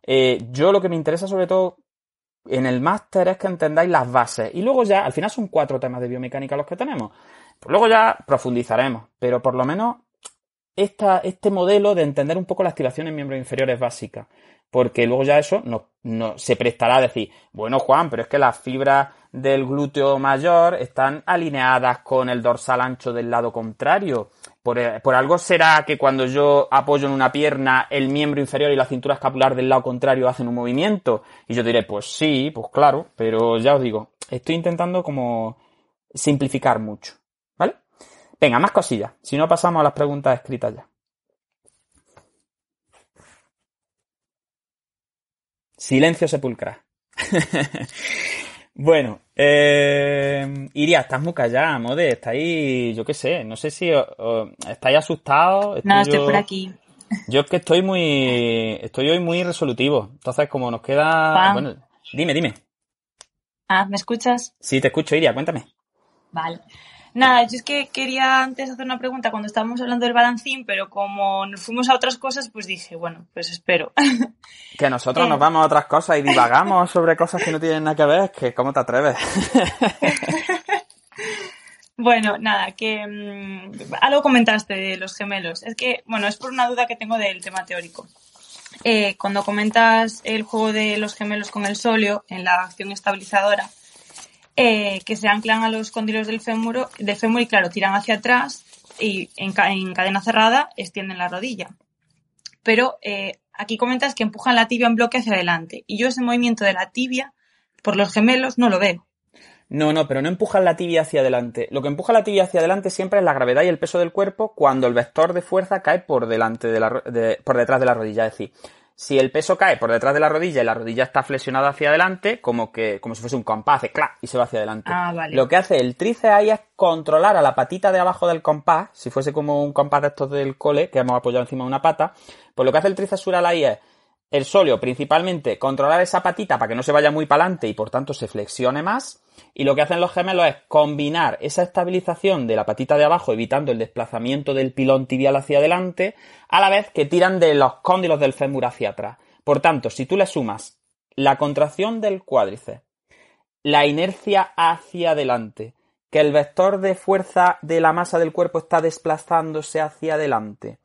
eh, yo lo que me interesa sobre todo en el máster es que entendáis las bases y luego ya, al final son cuatro temas de biomecánica los que tenemos. Pues luego ya profundizaremos, pero por lo menos este modelo de entender un poco la activación en miembros inferiores básica. Porque luego ya eso no, no, se prestará a decir, bueno Juan, pero es que las fibras del glúteo mayor están alineadas con el dorsal ancho del lado contrario. Por, eh, por, algo será que cuando yo apoyo en una pierna, el miembro inferior y la cintura escapular del lado contrario hacen un movimiento. Y yo diré, pues sí, pues claro, pero ya os digo, estoy intentando como simplificar mucho. Venga, más cosillas. Si no, pasamos a las preguntas escritas ya. Silencio sepulcral. bueno, eh, Iria, estás muy callada, Mode. Estáis, yo qué sé, no sé si estáis asustados. No, estoy por aquí. Yo es que estoy muy, estoy hoy muy resolutivo. Entonces, como nos queda, bueno, dime, dime. Ah, ¿me escuchas? Sí, te escucho, Iria, cuéntame. Vale. Nada, yo es que quería antes hacer una pregunta cuando estábamos hablando del balancín, pero como nos fuimos a otras cosas, pues dije, bueno, pues espero. Que nosotros nos vamos a otras cosas y divagamos sobre cosas que no tienen nada que ver, que cómo te atreves. Bueno, nada, que mm, algo comentaste de los gemelos. Es que, bueno, es por una duda que tengo del tema teórico. Eh, cuando comentas el juego de los gemelos con el sóleo en la acción estabilizadora, eh, que se anclan a los cóndilos del fémur, del fémur y claro, tiran hacia atrás y en, cadena cerrada extienden la rodilla. Pero eh, aquí comentas que empujan la tibia en bloque hacia adelante y yo ese movimiento de la tibia por los gemelos no lo veo. No, no, pero no empujan la tibia hacia adelante. Lo que empuja la tibia hacia adelante siempre es la gravedad y el peso del cuerpo cuando el vector de fuerza cae por delante de la, por detrás de la rodilla. Es decir, si el peso cae por detrás de la rodilla y la rodilla está flexionada hacia adelante, como que, como si fuese un compás, hace clac y se va hacia adelante. Ah, vale. Lo que hace el tríceps ahí es controlar a la patita de abajo del compás, si fuese como un compás de estos del cole, que hemos apoyado encima de una pata, pues lo que hace el tríceps sural ahí es el sóleo principalmente controlar esa patita para que no se vaya muy para adelante y por tanto se flexione más. Y lo que hacen los gemelos es combinar esa estabilización de la patita de abajo, evitando el desplazamiento del pilón tibial hacia adelante, a la vez que tiran de los cóndilos del fémur hacia atrás. Por tanto, si tú le sumas la contracción del cuádriceps, la inercia hacia adelante, que el vector de fuerza de la masa del cuerpo está desplazándose hacia adelante,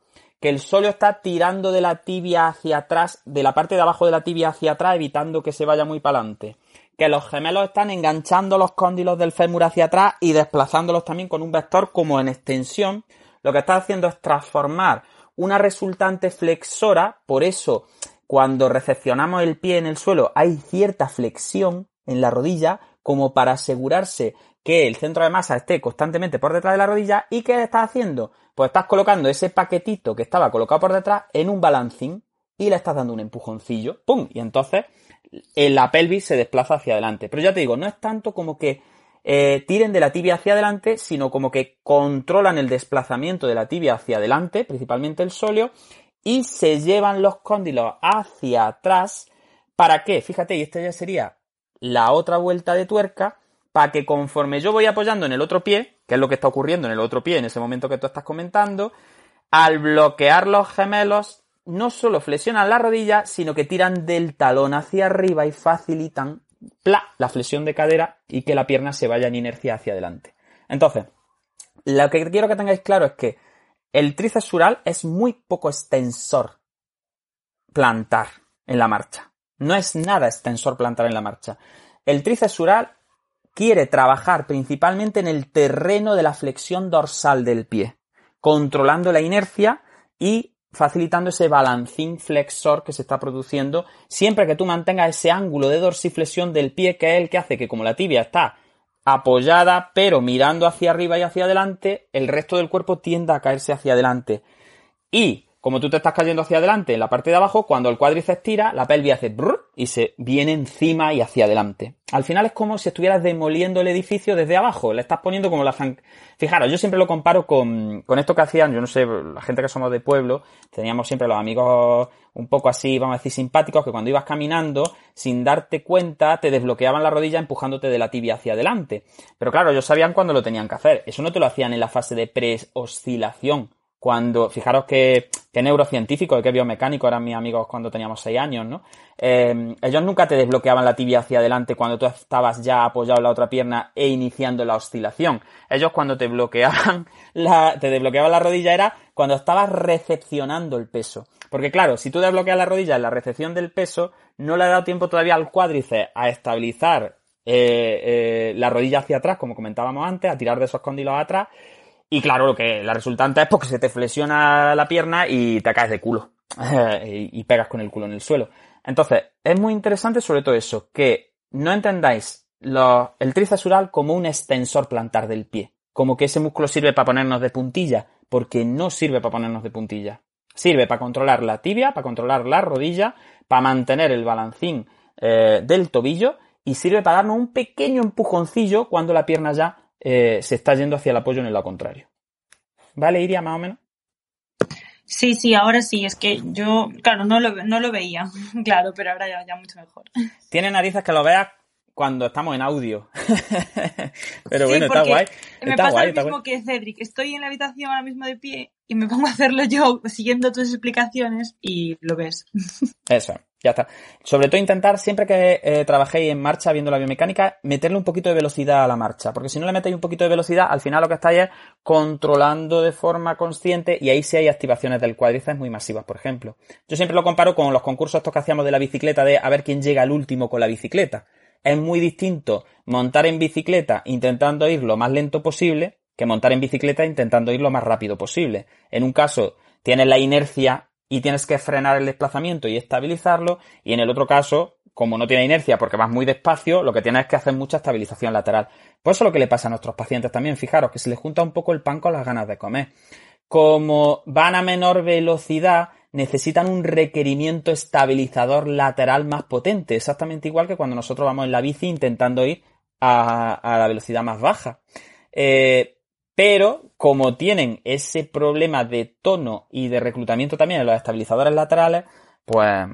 que el sóleo está tirando de la tibia hacia atrás, de la parte de abajo de la tibia hacia atrás, evitando que se vaya muy para adelante. Que los gemelos están enganchando los cóndilos del fémur hacia atrás y desplazándolos también con un vector como en extensión. Lo que está haciendo es transformar una resultante flexora, por eso cuando recepcionamos el pie en el suelo hay cierta flexión en la rodilla, como para asegurarse que el centro de masa esté constantemente por detrás de la rodilla y ¿qué estás haciendo? Pues estás colocando ese paquetito que estaba colocado por detrás en un balancín y le estás dando un empujoncillo, ¡pum! Y entonces eh, la pelvis se desplaza hacia adelante. Pero ya te digo, no es tanto como que eh, tiren de la tibia hacia adelante, sino como que controlan el desplazamiento de la tibia hacia adelante, principalmente el sóleo, y se llevan los cóndilos hacia atrás. ¿Para qué? Fíjate, y esta ya sería la otra vuelta de tuerca, para que conforme yo voy apoyando en el otro pie, que es lo que está ocurriendo en el otro pie en ese momento que tú estás comentando, al bloquear los gemelos, no solo flexionan la rodilla, sino que tiran del talón hacia arriba y facilitan la flexión de cadera y que la pierna se vaya en inercia hacia adelante. Entonces, lo que quiero que tengáis claro es que el tríceps sural es muy poco extensor plantar en la marcha. No es nada extensor plantar en la marcha. El tríceps sural quiere trabajar principalmente en el terreno de la flexión dorsal del pie, controlando la inercia y facilitando ese balancín flexor que se está produciendo siempre que tú mantengas ese ángulo de dorsiflexión del pie que es el que hace que como la tibia está apoyada pero mirando hacia arriba y hacia adelante, el resto del cuerpo tienda a caerse hacia adelante. Y como tú te estás cayendo hacia adelante en la parte de abajo, cuando el cuádriceps tira, la pelvis hace brrr y se viene encima y hacia adelante. Al final es como si estuvieras demoliendo el edificio desde abajo, le estás poniendo como la... Fijaros, yo siempre lo comparo con, con esto que hacían, yo no sé, la gente que somos de pueblo, teníamos siempre los amigos un poco así, vamos a decir, simpáticos, que cuando ibas caminando, sin darte cuenta, te desbloqueaban la rodilla empujándote de la tibia hacia adelante. Pero claro, ellos sabían cuándo lo tenían que hacer. Eso no te lo hacían en la fase de pre-oscilación cuando, fijaros que, que neurocientíficos y que biomecánicos eran mis amigos cuando teníamos 6 años, ¿no? Eh, ellos nunca te desbloqueaban la tibia hacia adelante cuando tú estabas ya apoyado en la otra pierna e iniciando la oscilación. Ellos cuando te bloqueaban la, te desbloqueaban la rodilla era cuando estabas recepcionando el peso. Porque claro, si tú desbloqueas la rodilla en la recepción del peso, no le ha dado tiempo todavía al cuádriceps a estabilizar eh, eh, la rodilla hacia atrás, como comentábamos antes, a tirar de esos cóndilos atrás, y claro, lo que la resultante es porque se te flexiona la pierna y te caes de culo. y pegas con el culo en el suelo. Entonces, es muy interesante sobre todo eso, que no entendáis el tríceps como un extensor plantar del pie. Como que ese músculo sirve para ponernos de puntilla, porque no sirve para ponernos de puntilla. Sirve para controlar la tibia, para controlar la rodilla, para mantener el balancín eh, del tobillo y sirve para darnos un pequeño empujoncillo cuando la pierna ya eh, se está yendo hacia el apoyo en el lado contrario. ¿Vale, Iria, más o menos? Sí, sí, ahora sí, es que yo, claro, no lo, no lo veía, claro, pero ahora ya, ya mucho mejor. Tiene narices que lo veas cuando estamos en audio. Pero bueno, está guay. me pasa lo mismo que Cedric. Estoy en la habitación ahora mismo de pie y me pongo a hacerlo yo siguiendo tus explicaciones y lo ves. Eso, ya está. Sobre todo intentar, siempre que eh, trabajéis en marcha viendo la biomecánica, meterle un poquito de velocidad a la marcha. Porque si no le metéis un poquito de velocidad, al final lo que estáis es controlando de forma consciente y ahí sí hay activaciones del cuádriceps muy masivas, por ejemplo. Yo siempre lo comparo con los concursos estos que hacíamos de la bicicleta de a ver quién llega al último con la bicicleta es muy distinto montar en bicicleta intentando ir lo más lento posible que montar en bicicleta intentando ir lo más rápido posible. En un caso tienes la inercia y tienes que frenar el desplazamiento y estabilizarlo y en el otro caso, como no tiene inercia porque vas muy despacio, lo que tienes es que hacer mucha estabilización lateral. Pues eso es lo que le pasa a nuestros pacientes también. Fijaros que se les junta un poco el pan con las ganas de comer. Como van a menor velocidad, necesitan un requerimiento estabilizador lateral más potente, exactamente igual que cuando nosotros vamos en la bici intentando ir a, la velocidad más baja. Eh, pero como tienen ese problema de tono y de reclutamiento también en los estabilizadores laterales, pues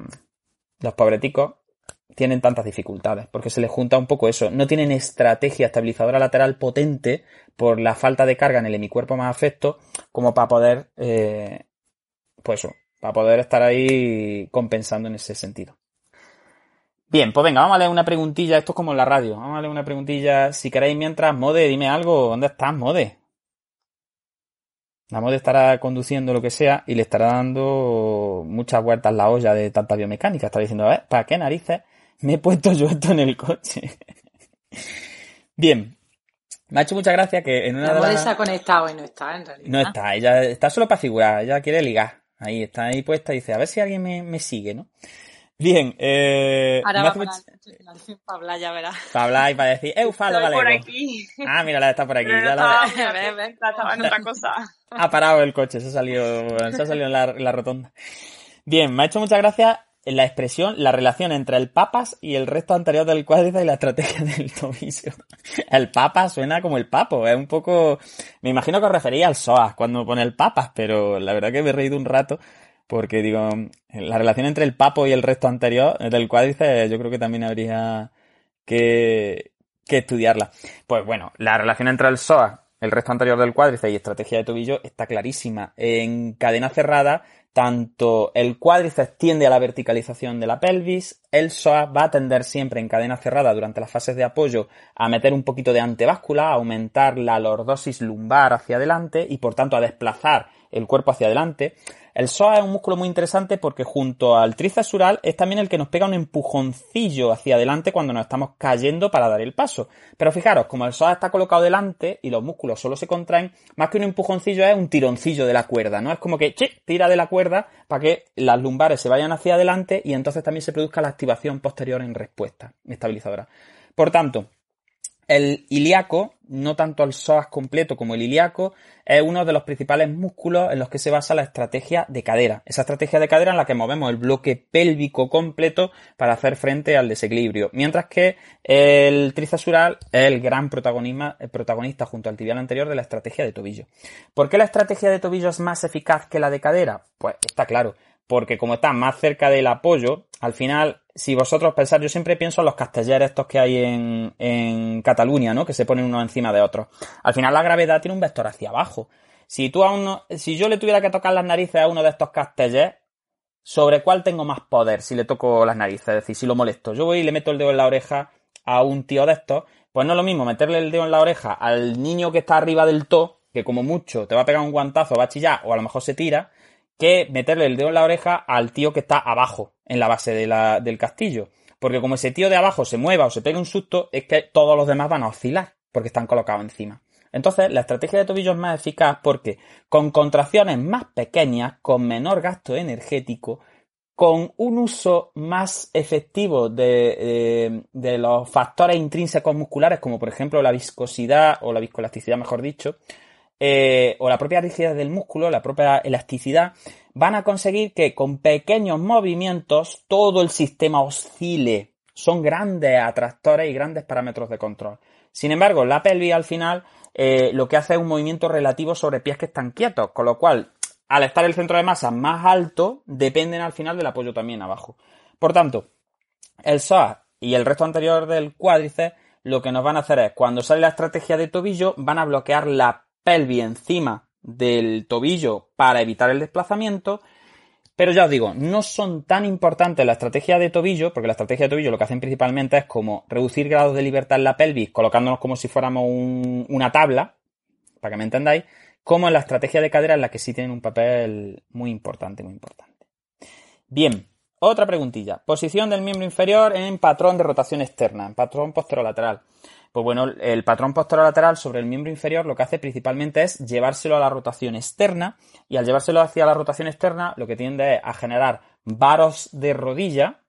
los pobreticos tienen tantas dificultades, porque se les junta un poco eso. No tienen estrategia estabilizadora lateral potente por la falta de carga en el hemicuerpo más afecto, como para poder, eh, pues para poder estar ahí compensando en ese sentido. Bien, pues venga, vamos a leer una preguntilla. Esto es como en la radio. Vamos a leer una preguntilla. Si queréis, mientras, Mode, dime algo. ¿Dónde estás, Mode? La Mode estará conduciendo lo que sea y le estará dando muchas vueltas la olla de tanta biomecánica. Está diciendo, a ver, ¿para qué narices me he puesto yo esto en el coche? Bien. Me ha hecho mucha gracia que en una la de se ha conectado y no está, en realidad. No está, ella está solo para figurar, ella quiere ligar. Ahí está ahí puesta dice, a ver si alguien me, me sigue, ¿no? Bien, eh. Ahora va para, para hablar, ya verás. Para hablar y para decir, Eufalo Estoy por aquí. Ah, mira, la está por aquí. ya la... estaba en otra cosa. Ha parado el coche, se ha salido, se ha salido en la, la rotonda. Bien, me ha hecho mucha gracia la expresión, la relación entre el papas y el resto anterior del cuádriceps y la estrategia del tobillo. El papa suena como el papo, es un poco, me imagino que os refería al psoas cuando pone el papas, pero la verdad que me he reído un rato porque digo, la relación entre el papo y el resto anterior del cuádriceps yo creo que también habría que, que estudiarla. Pues bueno, la relación entre el psoas, el resto anterior del cuádriceps y estrategia de tobillo está clarísima. En cadena cerrada, tanto el cuádriceps tiende a la verticalización de la pelvis, el psoas va a tender siempre en cadena cerrada durante las fases de apoyo a meter un poquito de antebáscula, a aumentar la lordosis lumbar hacia adelante y por tanto a desplazar el cuerpo hacia adelante. El psoas es un músculo muy interesante porque junto al tríceps es también el que nos pega un empujoncillo hacia adelante cuando nos estamos cayendo para dar el paso. Pero fijaros, como el psoas está colocado delante y los músculos solo se contraen, más que un empujoncillo es un tironcillo de la cuerda, ¿no? Es como que tira de la cuerda para que las lumbares se vayan hacia adelante y entonces también se produzca la activación posterior en respuesta estabilizadora. Por tanto, el ilíaco, no tanto el psoas completo como el ilíaco, es uno de los principales músculos en los que se basa la estrategia de cadera. Esa estrategia de cadera en la que movemos el bloque pélvico completo para hacer frente al desequilibrio. Mientras que el tríceps es el gran protagonista junto al tibial anterior de la estrategia de tobillo. ¿Por qué la estrategia de tobillo es más eficaz que la de cadera? Pues está claro porque como está más cerca del apoyo, al final, si vosotros pensáis, yo siempre pienso en los castelleres estos que hay en, en Cataluña, ¿no? Que se ponen uno encima de otro. Al final la gravedad tiene un vector hacia abajo. Si tú a uno, si yo le tuviera que tocar las narices a uno de estos castellers, ¿sobre cuál tengo más poder si le toco las narices? Es decir, si lo molesto. Yo voy y le meto el dedo en la oreja a un tío de estos, pues no es lo mismo meterle el dedo en la oreja al niño que está arriba del to, que como mucho te va a pegar un guantazo, va a chillar, o a lo mejor se tira, que meterle el dedo en la oreja al tío que está abajo, en la base del castillo. Porque como ese tío de abajo se mueva o se pegue un susto, es que todos los demás van a oscilar, porque están colocados encima. Entonces, la estrategia de tobillo es más eficaz porque con contracciones más pequeñas, con menor gasto energético, con un uso más efectivo de, de, los factores intrínsecos musculares, como por ejemplo la viscosidad o la viscoelasticidad, mejor dicho, eh, o la propia rigidez del músculo, la propia elasticidad, van a conseguir que con pequeños movimientos todo el sistema oscile. Son grandes atractores y grandes parámetros de control. Sin embargo, la pelvis al final eh, lo que hace es un movimiento relativo sobre pies que están quietos, con lo cual, al estar el centro de masa más alto, dependen al final del apoyo también abajo. Por tanto, el psoas y el resto anterior del cuádriceps lo que nos van a hacer es, cuando sale la estrategia de tobillo, van a bloquear la pelvis encima del tobillo para evitar el desplazamiento. Pero ya os digo, no son tan importantes la estrategia de tobillo, porque la estrategia de tobillo lo que hacen principalmente es como reducir grados de libertad en la pelvis, colocándonos como si fuéramos una tabla, para que me entendáis, como en la estrategia de cadera en la que sí tienen un papel muy importante, muy importante. Bien, otra preguntilla. Posición del miembro inferior en patrón de rotación externa, en patrón posterolateral. Pues bueno, el patrón posterolateral sobre el miembro inferior lo que hace principalmente es llevárselo a la rotación externa y al llevárselo hacia la rotación externa lo que tiende es a generar varos de rodilla,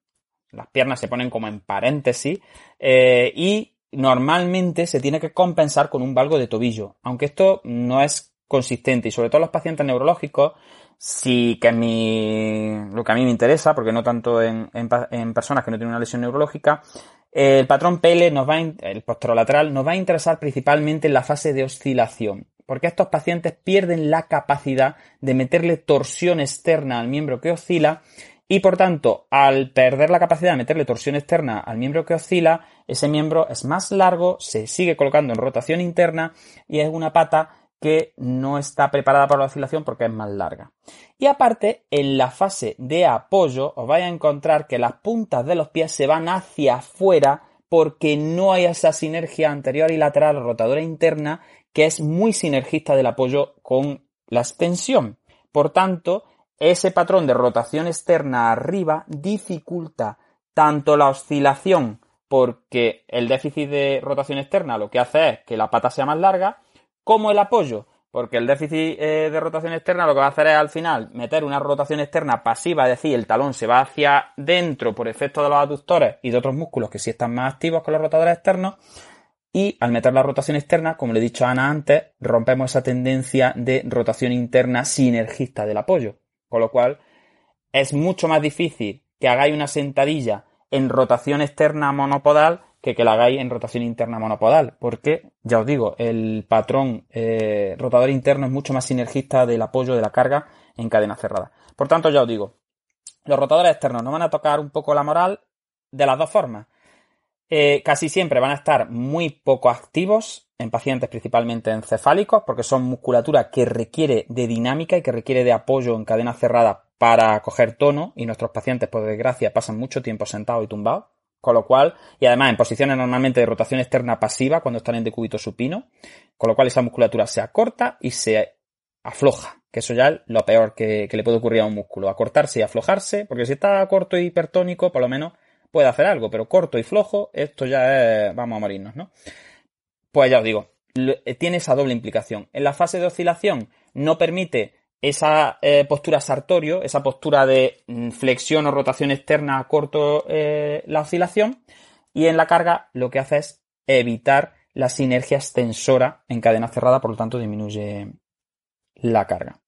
las piernas se ponen como en paréntesis eh, y normalmente se tiene que compensar con un valgo de tobillo, aunque esto no es consistente y sobre todo los pacientes neurológicos sí que es mi, lo que a mí me interesa, porque no tanto en, personas que no tienen una lesión neurológica, el patrón PL nos va, el posterolateral nos va a interesar principalmente en la fase de oscilación, porque estos pacientes pierden la capacidad de meterle torsión externa al miembro que oscila y por tanto, al perder la capacidad de meterle torsión externa al miembro que oscila, ese miembro es más largo, se sigue colocando en rotación interna y es una pata que no está preparada para la oscilación porque es más larga. Y aparte, en la fase de apoyo os vais a encontrar que las puntas de los pies se van hacia afuera porque no hay esa sinergia anterior y lateral rotadora interna que es muy sinergista del apoyo con la extensión. Por tanto, ese patrón de rotación externa arriba dificulta tanto la oscilación porque el déficit de rotación externa lo que hace es que la pata sea más larga como el apoyo, porque el déficit eh, de rotación externa lo que va a hacer es al final meter una rotación externa pasiva, es decir, el talón se va hacia dentro por efecto de los aductores y de otros músculos que sí están más activos con los rotadores externos. Y al meter la rotación externa, como le he dicho a Ana antes, rompemos esa tendencia de rotación interna sinergista del apoyo. Con lo cual, es mucho más difícil que hagáis una sentadilla en rotación externa monopodal que que la hagáis en rotación interna monopodal, porque, ya os digo, el patrón eh, rotador interno es mucho más sinergista del apoyo de la carga en cadena cerrada. Por tanto, ya os digo, los rotadores externos nos van a tocar un poco la moral de las dos formas. Eh, casi siempre van a estar muy poco activos en pacientes principalmente encefálicos, porque son musculatura que requiere de dinámica y que requiere de apoyo en cadena cerrada para coger tono, y nuestros pacientes, por desgracia, pasan mucho tiempo sentados y tumbados. Con lo cual, y además en posiciones normalmente de rotación externa pasiva cuando están en decúbito supino, con lo cual esa musculatura se acorta y se afloja, que eso ya es lo peor que, le puede ocurrir a un músculo, acortarse y aflojarse, porque si está corto y hipertónico, por lo menos puede hacer algo, pero corto y flojo, esto ya es, vamos a morirnos, ¿no? Pues ya os digo, tiene esa doble implicación. En la fase de oscilación no permite esa eh, postura sartorio, esa postura de mm, flexión o rotación externa corto eh, la oscilación, y en la carga lo que hace es evitar la sinergia extensora en cadena cerrada, por lo tanto disminuye la carga.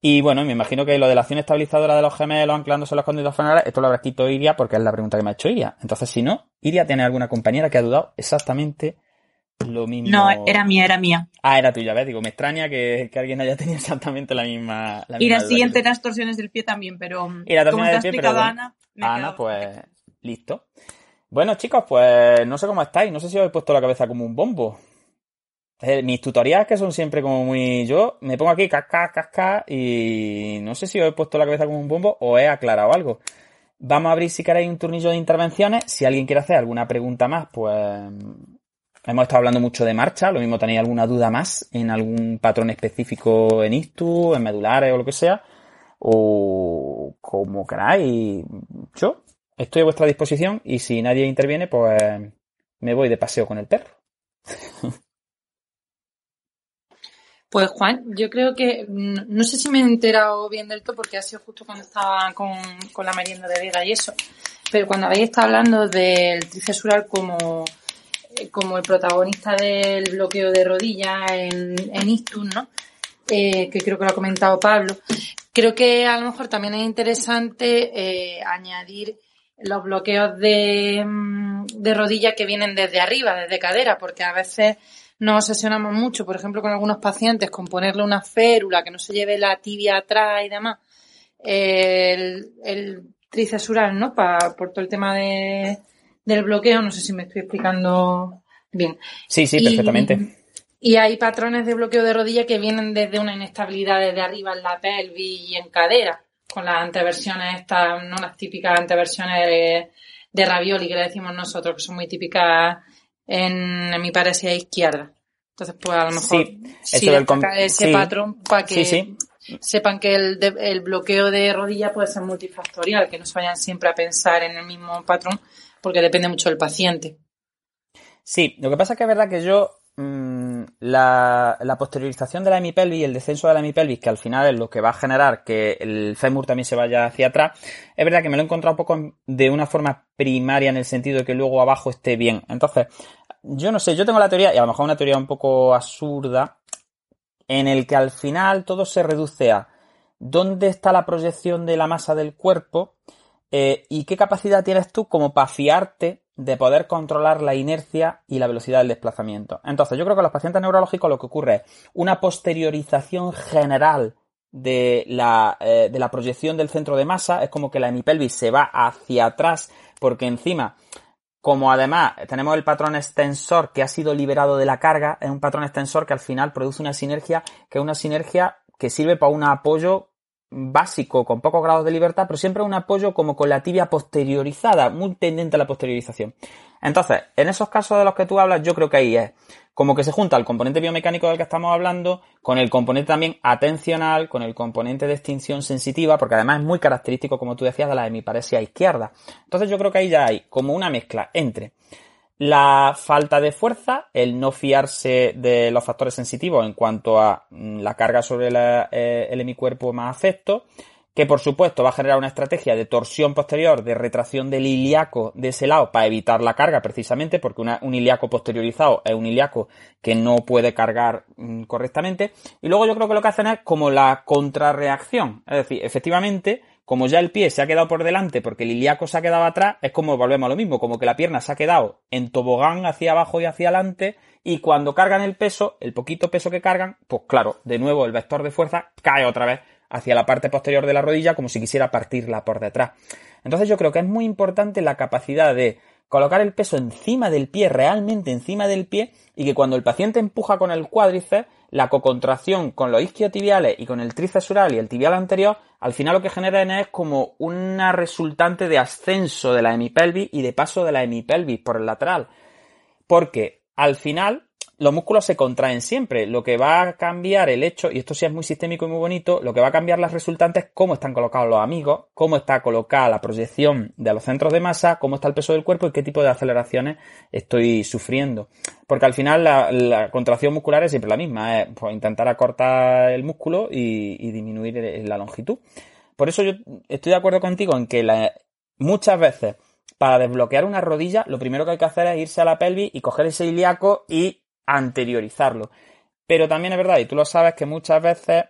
Y bueno, me imagino que lo de la acción estabilizadora de los gemelos anclándose los conductos frenales, esto lo habrá escrito Iria porque es la pregunta que me ha hecho Iria. Entonces, si no, Iria tiene alguna compañera que ha dudado exactamente lo mismo. No, era mía, era mía. Ah, era tuya, ¿ves? Digo, me extraña que, alguien haya tenido exactamente la misma. y la siguiente las torsiones del pie también, pero. Y la torsión del pie, pero. Ana, Ana pues. Listo. Bueno, chicos, pues no sé cómo estáis. No sé si os he puesto la cabeza como un bombo. Eh, mis tutoriales que son siempre como muy. Yo me pongo aquí, casca, casca, y no sé si os he puesto la cabeza como un bombo o he aclarado algo. Vamos a abrir si queréis un turnillo de intervenciones. Si alguien quiere hacer alguna pregunta más, pues Hemos estado hablando mucho de marcha, lo mismo tenéis alguna duda más en algún patrón específico en ISTU, en medulares o lo que sea, o como queráis. Yo estoy a vuestra disposición y si nadie interviene, pues me voy de paseo con el perro. Pues Juan, yo creo que no sé si me he enterado bien del todo porque ha sido justo cuando estaba con, con la merienda de Vega y eso, pero cuando habéis estado hablando del tricesural como como el protagonista del bloqueo de rodilla en, en ¿no? Eh, que creo que lo ha comentado Pablo. Creo que a lo mejor también es interesante eh, añadir los bloqueos de, mm, de rodilla que vienen desde arriba, desde cadera, porque a veces nos obsesionamos mucho, por ejemplo, con algunos pacientes, con ponerle una férula que no se lleve la tibia atrás y demás. El, el tricesural, ¿no? Pa, por todo el tema de, del bloqueo, no sé si me estoy explicando bien. Sí, sí, perfectamente. Y hay patrones de bloqueo de rodilla que vienen desde una inestabilidad desde arriba en la pelvis y en cadera, con las anteversiones estas, no las típicas anteversiones de, de ravioli que le decimos nosotros, que son muy típicas en, mi parecida izquierda. Entonces, pues a lo mejor sí, ese patrón para que sepan que el, el bloqueo de rodilla puede ser multifactorial, que no se vayan siempre a pensar en el mismo patrón, porque depende mucho del paciente. Sí, lo que pasa es que es verdad que yo mmm, la, posteriorización de la hemipelvis y el descenso de la hemipelvis, que al final es lo que va a generar que el fémur también se vaya hacia atrás, es verdad que me lo he encontrado un poco de una forma primaria en el sentido de que luego abajo esté bien. Entonces, yo no sé, yo tengo la teoría, y a lo mejor una teoría un poco absurda, en el que al final todo se reduce a dónde está la proyección de la masa del cuerpo eh, y qué capacidad tienes tú como para fiarte de poder controlar la inercia y la velocidad del desplazamiento. Entonces, yo creo que en los pacientes neurológicos lo que ocurre es una posteriorización general de la, eh, de la proyección del centro de masa, es como que la hemipelvis se va hacia atrás porque encima como además tenemos el patrón extensor que ha sido liberado de la carga, es un patrón extensor que al final produce una sinergia, que es una sinergia que sirve para un apoyo básico con pocos grados de libertad, pero siempre un apoyo como con la tibia posteriorizada, muy tendente a la posteriorización. Entonces, en esos casos de los que tú hablas, yo creo que ahí es como que se junta el componente biomecánico del que estamos hablando con el componente también atencional, con el componente de extinción sensitiva, porque además es muy característico, como tú decías, de la hemiparesia izquierda. Entonces yo creo que ahí ya hay como una mezcla entre la falta de fuerza, el no fiarse de los factores sensitivos en cuanto a mm, la carga sobre eh, el hemicuerpo más afecto, que por supuesto va a generar una estrategia de torsión posterior, de retracción del ilíaco de ese lado para evitar la carga precisamente, porque un ilíaco posteriorizado es un ilíaco que no puede cargar mm, correctamente. Y luego yo creo que lo que hacen es como la contrarreacción, es decir, efectivamente, como ya el pie se ha quedado por delante porque el ilíaco se ha quedado atrás, es como volvemos a lo mismo, como que la pierna se ha quedado en tobogán hacia abajo y hacia adelante y cuando cargan el peso, el poquito peso que cargan, pues claro, de nuevo el vector de fuerza cae otra vez hacia la parte posterior de la rodilla como si quisiera partirla por detrás. Entonces yo creo que es muy importante la capacidad de colocar el peso encima del pie, realmente encima del pie, y que cuando el paciente empuja con el cuádriceps, la cocontracción con los isquiotibiales y con el tríceps y el tibial anterior, al final lo que genera es como una resultante de ascenso de la hemipelvis y de paso de la hemipelvis por el lateral. Porque al final los músculos se contraen siempre. Lo que va a cambiar el hecho, y esto sí es muy sistémico y muy bonito, lo que va a cambiar las resultantes es cómo están colocados los amigos, cómo está colocada la proyección de los centros de masa, cómo está el peso del cuerpo y qué tipo de aceleraciones estoy sufriendo. Porque al final la, contracción muscular es siempre la misma, es pues, intentar acortar el músculo y, disminuir la longitud. Por eso yo estoy de acuerdo contigo en que muchas veces para desbloquear una rodilla, lo primero que hay que hacer es irse a la pelvis y coger ese ilíaco y anteriorizarlo. Pero también es verdad, y tú lo sabes, que muchas veces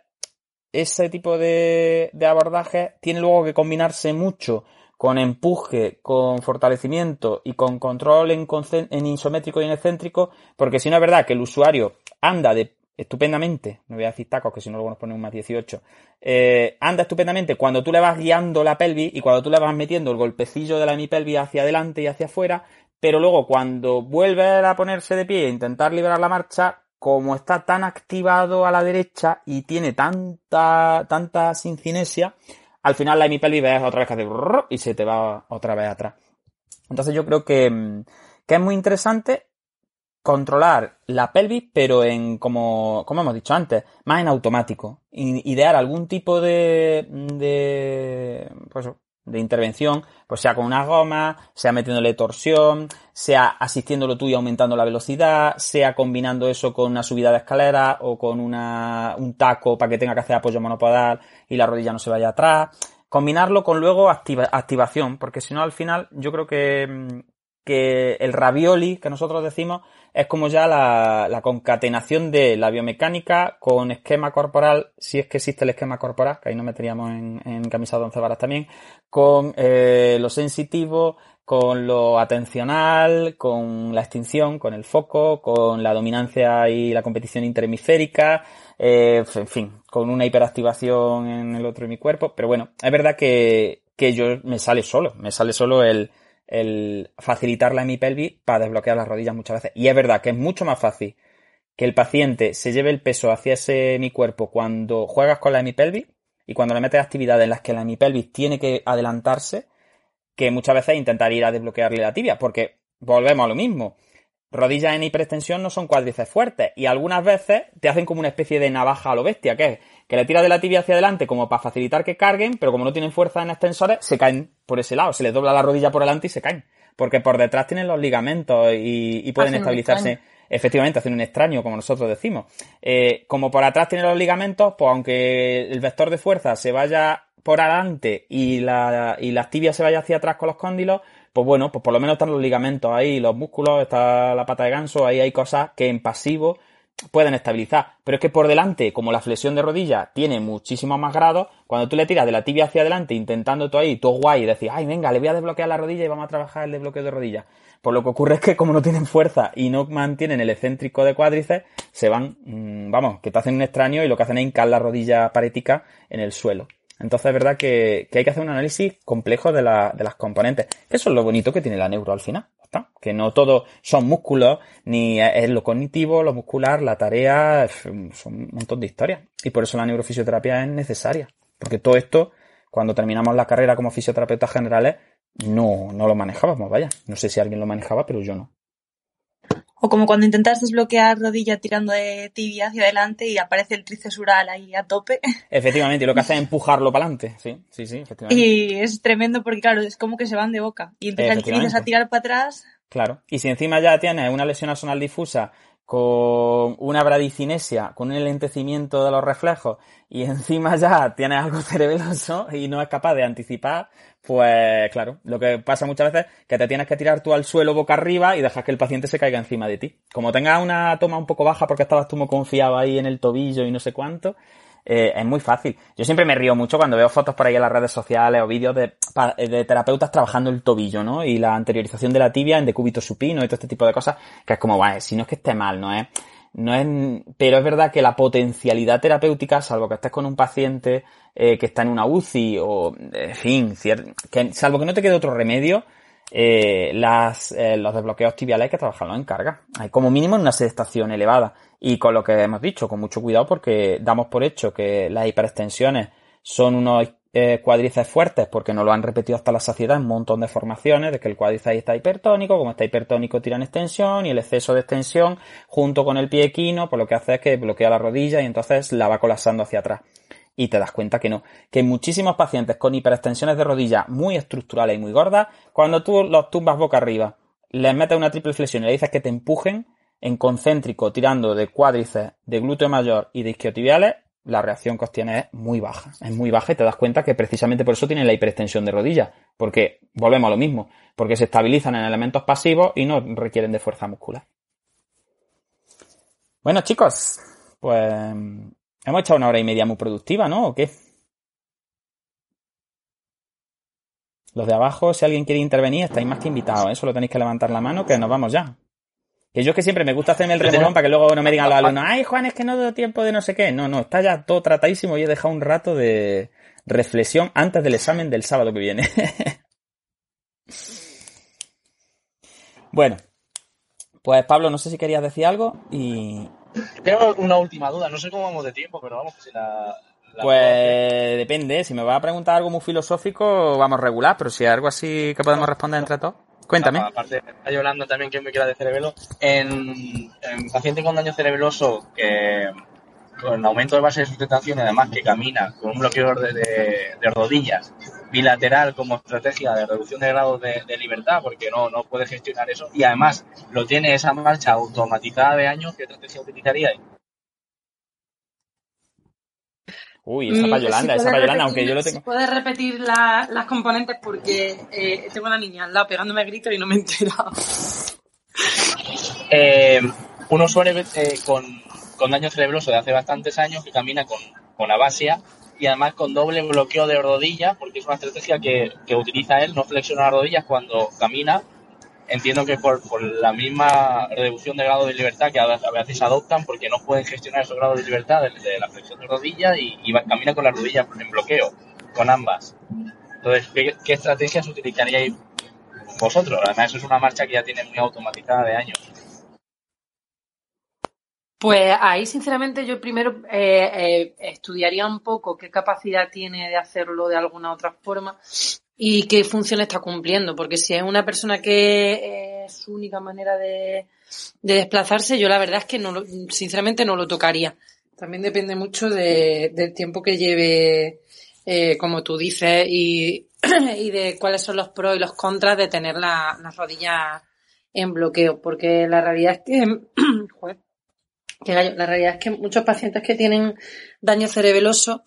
ese tipo de, abordaje tiene luego que combinarse mucho con empuje, con fortalecimiento y con control en, en isométrico y en excéntrico, porque si no es verdad que el usuario anda estupendamente, no voy a decir tacos que si no luego nos pone un más 18, eh, anda estupendamente cuando tú le vas guiando la pelvis y cuando tú le vas metiendo el golpecillo de la hemipelvis hacia adelante y hacia afuera, pero luego cuando vuelve a ponerse de pie e intentar liberar la marcha, como está tan activado a la derecha y tiene tanta, tanta sincinesia, al final la hemipelvis ves otra vez que hace y se te va otra vez atrás. Entonces yo creo que, que es muy interesante controlar la pelvis, pero en, como, como hemos dicho antes, más en automático. Idear algún tipo de, de, pues, de intervención, pues sea con una goma, sea metiéndole torsión, sea asistiéndolo tú y aumentando la velocidad, sea combinando eso con una subida de escalera o con una, un taco para que tenga que hacer apoyo monopodal y la rodilla no se vaya atrás. Combinarlo con luego activación, porque si no al final yo creo que, que el ravioli que nosotros decimos es como ya la, concatenación de la biomecánica con esquema corporal, si es que existe el esquema corporal, que ahí nos meteríamos en, en camisa de once varas también, con eh, lo sensitivo, con lo atencional, con la extinción, con el foco, con la dominancia y la competición interhemisférica, eh, en fin, con una hiperactivación en el otro de mi cuerpo. Pero bueno, es verdad que, que yo me sale solo, me sale solo el, el facilitar la hemipelvis para desbloquear las rodillas muchas veces. Y es verdad que es mucho más fácil que el paciente se lleve el peso hacia ese mi cuerpo cuando juegas con la hemipelvis y cuando le metes actividades en las que la hemipelvis tiene que adelantarse, que muchas veces intentar ir a desbloquearle la tibia, porque volvemos a lo mismo. Rodillas en hiperextensión no son cuádriceps fuertes y algunas veces te hacen como una especie de navaja a lo bestia, que es que le tira de la tibia hacia adelante como para facilitar que carguen, pero como no tienen fuerza en extensores, se caen por ese lado, se les dobla la rodilla por delante y se caen. Porque por detrás tienen los ligamentos y, pueden estabilizarse. Efectivamente, hacen un extraño, como nosotros decimos. Eh, como por atrás tienen los ligamentos, pues aunque el vector de fuerza se vaya por adelante y la, y las tibias se vaya hacia atrás con los cóndilos, pues bueno, pues por lo menos están los ligamentos ahí, los músculos, está la pata de ganso, ahí hay cosas que en pasivo pueden estabilizar. Pero es que por delante, como la flexión de rodilla tiene muchísimos más grados, cuando tú le tiras de la tibia hacia adelante intentando tú ahí, todo guay, y decir, ay, venga, le voy a desbloquear la rodilla y vamos a trabajar el desbloqueo de rodilla. Pues lo que ocurre es que como no tienen fuerza y no mantienen el excéntrico de cuádriceps, se van, mmm, vamos, que te hacen un extraño y lo que hacen es hincar la rodilla parética en el suelo. Entonces es verdad que, que hay que hacer un análisis complejo de, la, de las componentes. Eso es lo bonito que tiene la neuro al final. Que no todo son músculos, ni es lo cognitivo, lo muscular, la tarea, son un montón de historias. Y por eso la neurofisioterapia es necesaria. Porque todo esto, cuando terminamos la carrera como fisioterapeutas generales, no, no lo manejábamos, vaya. No sé si alguien lo manejaba, pero yo no. O como cuando intentas desbloquear rodilla tirando de tibia hacia adelante y aparece el tricesural ahí a tope. Efectivamente, y lo que hace es empujarlo para adelante. Sí, sí, sí, efectivamente. Y es tremendo porque, claro, es como que se van de boca. Y entonces empiezas a tirar para atrás. Claro. Y si encima ya tienes una lesión asonal difusa con una bradicinesia, con un enlentecimiento de los reflejos y encima ya tienes algo cerebeloso y no es capaz de anticipar, pues claro, lo que pasa muchas veces es que te tienes que tirar tú al suelo boca arriba y dejas que el paciente se caiga encima de ti. Como tengas una toma un poco baja porque estabas tú muy confiado ahí en el tobillo y no sé cuánto, eh, es muy fácil. Yo siempre me río mucho cuando veo fotos por ahí en las redes sociales o vídeos de, de terapeutas trabajando el tobillo, ¿no? Y la anteriorización de la tibia en decúbito supino y todo este tipo de cosas, que es como, vale, si no es que esté mal, ¿no es? No es, pero es verdad que la potencialidad terapéutica, salvo que estés con un paciente eh, que está en una UCI o, en fin, que, salvo que no te quede otro remedio, eh, las, eh, los desbloqueos tibiales hay que trabajarlos en carga. Hay como mínimo una sedestación elevada. Y con lo que hemos dicho, con mucho cuidado porque damos por hecho que las hiperextensiones son unos eh, fuertes porque nos lo han repetido hasta la saciedad en un montón de formaciones de que el cuádriceps está hipertónico, como está hipertónico tiran extensión y el exceso de extensión junto con el pie equino, pues lo que hace es que bloquea la rodilla y entonces la va colapsando hacia atrás. Y te das cuenta que no. Que muchísimos pacientes con hiperextensiones de rodilla muy estructurales y muy gordas, cuando tú los tumbas boca arriba, les metes una triple flexión y le dices que te empujen, en concéntrico tirando de cuádriceps, de glúteo mayor y de isquiotibiales, la reacción que obtienes es muy baja. Es muy baja y te das cuenta que precisamente por eso tienen la hiperextensión de rodilla. Porque volvemos a lo mismo. Porque se estabilizan en elementos pasivos y no requieren de fuerza muscular. Bueno, chicos, pues hemos echado una hora y media muy productiva, ¿no? ¿O qué? Los de abajo, si alguien quiere intervenir, estáis más que invitados, ¿eh? Solo tenéis que levantar la mano que nos vamos ya. Que yo es que siempre me gusta hacerme el remolón para que luego no me digan los alumnos, ay Juan, es que no doy tiempo de no sé qué. No, no, está ya todo tratadísimo y he dejado un rato de reflexión antes del examen del sábado que viene. bueno, pues Pablo, no sé si querías decir algo y... Tengo una última duda, no sé cómo vamos de tiempo, pero vamos, que si la... Pues depende, si me va a preguntar algo muy filosófico, vamos regular, pero si hay algo así que podemos responder entre todos. Cuéntame. Aparte, está Yolanda también que me queda de cerebelo. En, en paciente con daño cerebeloso que con aumento de base de sustentación y además que camina con un bloqueo de, rodillas bilateral como estrategia de reducción de grados de, de, libertad porque no, no puede gestionar eso y además lo tiene esa marcha automatizada de años, ¿qué estrategia utilizaría? Uy, esa para Yolanda, si esa para Yolanda, aunque yo lo tengo. Si puedes repetir la, las componentes porque eh, tengo a la niña al lado pegándome gritos y no me he enterado. Eh, un usuario eh, con, con daño cerebroso de hace bastantes años que camina con, con abasia y además con doble bloqueo de rodillas, porque es una estrategia que, que utiliza él, no flexiona las rodillas cuando camina. Entiendo que por, por la misma reducción de grado de libertad que a veces adoptan, porque no pueden gestionar esos grados de libertad de, la flexión de rodillas y, y camina con las rodillas en bloqueo, con ambas. Entonces, ¿qué, qué estrategias utilizaríais vosotros? Además, eso es una marcha que ya tiene muy automatizada de años. Pues ahí, sinceramente, yo primero eh, eh, estudiaría un poco qué capacidad tiene de hacerlo de alguna otra forma y qué función está cumpliendo, porque si es una persona que es su única manera de, de desplazarse, yo la verdad es que no lo, sinceramente no lo tocaría. También depende mucho de, del tiempo que lleve, eh, como tú dices, y, y de cuáles son los pros y los contras de tener la, las rodillas en bloqueo, porque la realidad es que la realidad es que muchos pacientes que tienen daño cerebeloso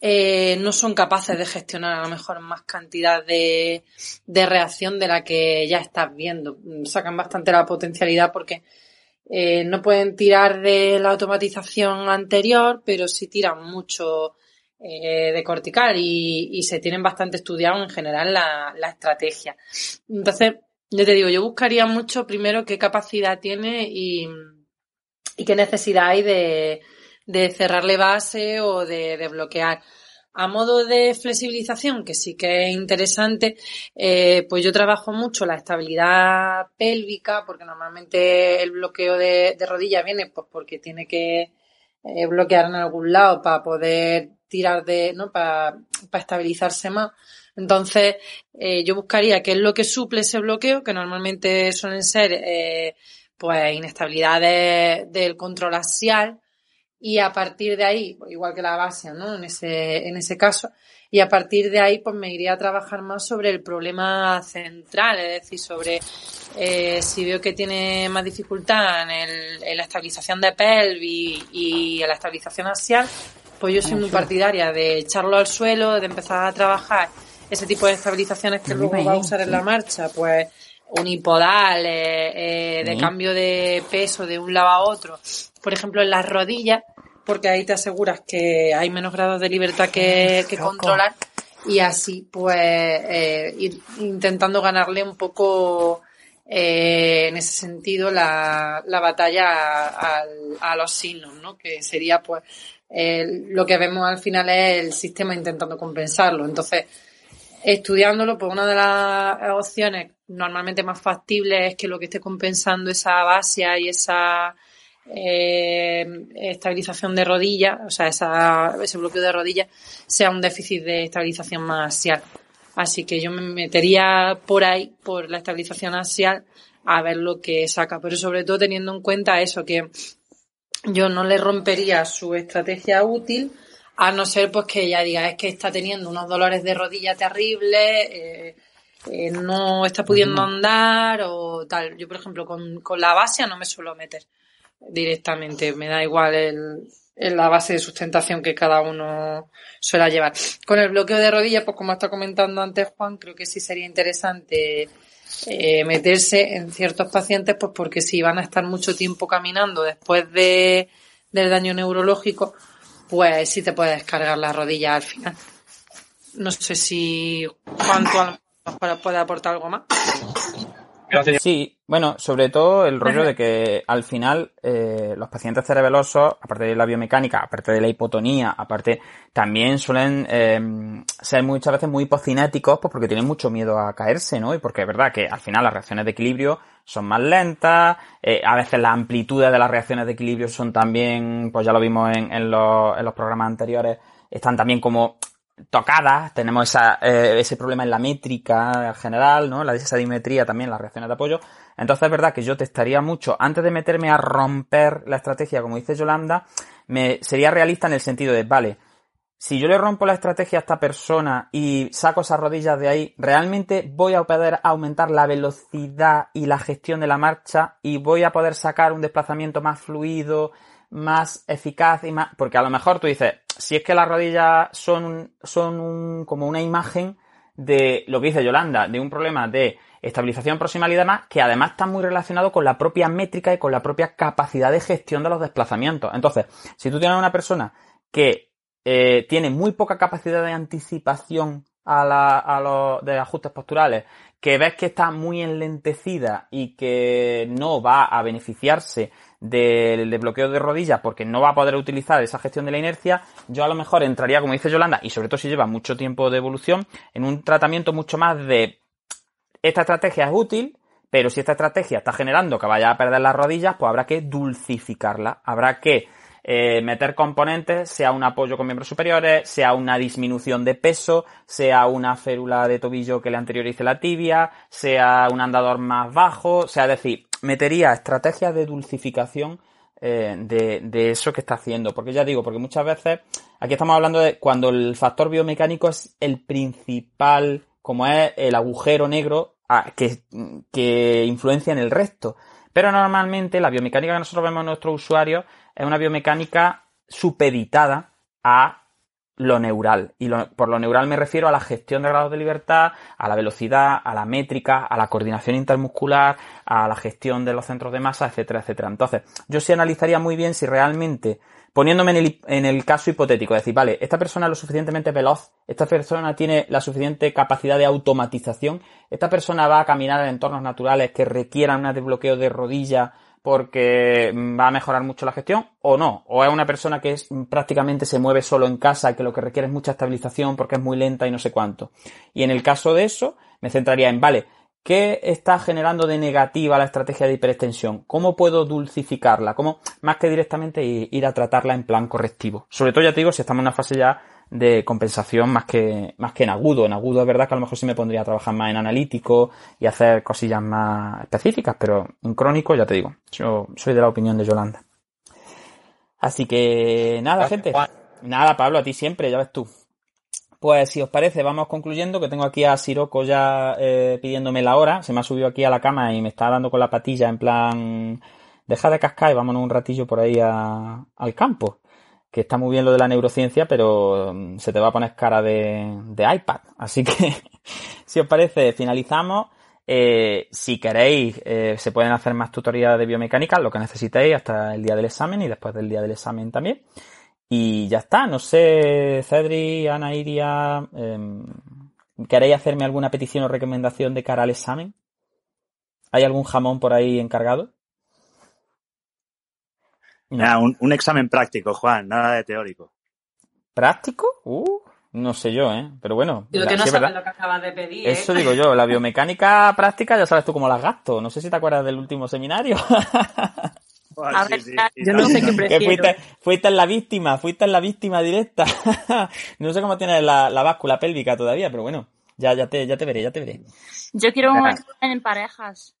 eh, no son capaces de gestionar a lo mejor más cantidad de, de reacción de la que ya estás viendo. Sacan bastante la potencialidad porque eh, no pueden tirar de la automatización anterior, pero sí tiran mucho eh, de cortical y, se tienen bastante estudiado en general la, la estrategia. Entonces, yo te digo, yo buscaría mucho primero qué capacidad tiene y, y qué necesidad hay de, de cerrarle base o de, de bloquear. A modo de flexibilización, que sí que es interesante, eh, pues yo trabajo mucho la estabilidad pélvica, porque normalmente el bloqueo de, de rodilla viene pues porque tiene que eh, bloquear en algún lado para poder tirar de, ¿no? Para, estabilizarse más. Entonces, eh, yo buscaría qué es lo que suple ese bloqueo, que normalmente suelen ser, pues, inestabilidades del control axial, y a partir de ahí, igual que la base, ¿no? En ese, en ese caso, y a partir de ahí, pues me iría a trabajar más sobre el problema central, es decir, sobre eh, si veo que tiene más dificultad en, el, en la estabilización de pelvis y, en la estabilización axial, pues yo soy muy partidaria de echarlo al suelo, de empezar a trabajar ese tipo de estabilizaciones que luego va a usar en la marcha, pues unipodal, eh, eh, de cambio de peso de un lado a otro, por ejemplo en las rodillas, porque ahí te aseguras que hay menos grados de libertad que, controlar y así pues eh, ir intentando ganarle un poco eh, en ese sentido la, la batalla a, a, los signos, ¿no? Que sería pues lo que vemos al final es el sistema intentando compensarlo. Entonces, estudiándolo, pues una de las opciones normalmente más factibles es que lo que esté compensando esa base y esa eh, estabilización de rodilla, o sea, esa, ese bloqueo de rodilla, sea un déficit de estabilización más axial. Así que yo me metería por ahí, por la estabilización axial, a ver lo que saca. Pero sobre todo teniendo en cuenta eso, que yo no le rompería su estrategia útil, a no ser pues que ella diga es que está teniendo unos dolores de rodilla terribles, eh, eh, no está pudiendo andar o tal. Yo, por ejemplo, con, con la base no me suelo meter directamente, me da igual el, la base de sustentación que cada uno suele llevar. Con el bloqueo de rodilla, pues como está comentando antes Juan, creo que sí sería interesante eh, meterse en ciertos pacientes, pues porque si van a estar mucho tiempo caminando después de, del daño neurológico, pues sí te puedes descargar la rodilla al final. No sé si Juan tú puede aportar algo más. Sí, bueno, sobre todo el rollo de que al final eh, los pacientes cerebelosos, aparte de la biomecánica, aparte de la hipotonía, aparte también suelen eh, ser muchas veces muy hipocinéticos pues porque tienen mucho miedo a caerse, ¿no? Y porque es verdad que al final las reacciones de equilibrio son más lentas, eh, a veces las amplitudes de las reacciones de equilibrio son también, pues ya lo vimos en, los, en los programas anteriores, están también como tocadas, tenemos eh, ese problema en la métrica en general, ¿no? La desadimetría también, las reacciones de apoyo. Entonces es verdad que yo testaría mucho, antes de meterme a romper la estrategia, como dice Yolanda, me sería realista en el sentido de, vale, si yo le rompo la estrategia a esta persona y saco esas rodillas de ahí, realmente voy a poder aumentar la velocidad y la gestión de la marcha y voy a poder sacar un desplazamiento más fluido, más eficaz y más, porque a lo mejor tú dices, si es que las rodillas son, son un, como una imagen de lo que dice Yolanda, de un problema de estabilización proximal y demás, que además está muy relacionado con la propia métrica y con la propia capacidad de gestión de los desplazamientos. Entonces, si tú tienes una persona que eh, tiene muy poca capacidad de anticipación a, la, a los de ajustes posturales, que ves que está muy enlentecida y que no va a beneficiarse del desbloqueo de rodillas porque no va a poder utilizar esa gestión de la inercia, yo a lo mejor entraría, como dice Yolanda, y sobre todo si lleva mucho tiempo de evolución, en un tratamiento mucho más de esta estrategia es útil, pero si esta estrategia está generando que vaya a perder las rodillas, pues habrá que dulcificarla, habrá que eh, meter componentes, sea un apoyo con miembros superiores, sea una disminución de peso, sea una férula de tobillo que le anteriorice la tibia, sea un andador más bajo, sea decir, metería estrategias de dulcificación eh, de, de, eso que está haciendo. Porque ya digo, porque muchas veces aquí estamos hablando de cuando el factor biomecánico es el principal, como es el agujero negro ah, que, que influencia en el resto. Pero normalmente la biomecánica que nosotros vemos en nuestros usuarios es una biomecánica supeditada a lo neural. Y por lo neural me refiero a la gestión de grados de libertad, a la velocidad, a la métrica, a la coordinación intermuscular, a la gestión de los centros de masa, etcétera, etcétera. Entonces, yo sí analizaría muy bien si realmente, poniéndome en el, caso hipotético, decir, vale, esta persona es lo suficientemente veloz, esta persona tiene la suficiente capacidad de automatización, esta persona va a caminar en entornos naturales que requieran un desbloqueo de rodilla, porque va a mejorar mucho la gestión o no. O es una persona que es, prácticamente se mueve solo en casa y que lo que requiere es mucha estabilización porque es muy lenta y no sé cuánto. Y en el caso de eso, me centraría en, vale, ¿qué está generando de negativa la estrategia de hiperextensión? ¿Cómo puedo dulcificarla? ¿Cómo, más que directamente ir a tratarla en plan correctivo? Sobre todo, ya te digo, si estamos en una fase ya de compensación más que, más que en agudo. En agudo es verdad que a lo mejor sí me pondría a trabajar más en analítico y hacer cosillas más específicas, pero en crónico ya te digo, yo soy de la opinión de Yolanda. Así que nada, gente. Nada, Pablo, a ti siempre, ya ves tú. Pues si os parece, vamos concluyendo, que tengo aquí a Siroco ya eh, pidiéndome la hora. Se me ha subido aquí a la cama y me está dando con la patilla en plan, deja de cascar y vámonos un ratillo por ahí al campo que está muy bien lo de la neurociencia, pero mm, se te va a poner cara de, iPad. Así que, si os parece, finalizamos. Eh, si queréis, eh, se pueden hacer más tutorías de biomecánica, lo que necesitéis hasta el día del examen y después del día del examen también. Y ya está. No sé, Cedri, Ana, Iria, em, ¿queréis hacerme alguna petición o recomendación de cara al examen? ¿Hay algún jamón por ahí encargado? Un, examen práctico, Juan, nada de teórico. ¿Práctico? Uh, no sé yo, ¿eh? Pero bueno. Digo que no sabes lo que acabas de pedir. ¿eh? Eso digo yo, la biomecánica práctica ya sabes tú cómo la gasto. No sé si te acuerdas del último seminario. A ver, yo no sé qué prefiero. fuiste, fuiste en la víctima, fuiste en la víctima directa. no sé cómo tienes la, la, báscula pélvica todavía, pero bueno, ya, ya, te, ya te veré, ya te veré. Yo quiero un examen en parejas.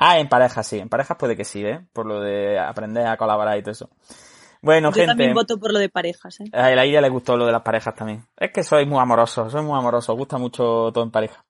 Ah, en parejas sí, en parejas puede que sí, ¿eh? Por lo de aprender a colaborar y todo eso. Bueno, gente. Yo también voto por lo de parejas, ¿eh? A la Ida le gustó lo de las parejas también. Es que soy muy amoroso, soy muy amoroso, gusta mucho todo en pareja.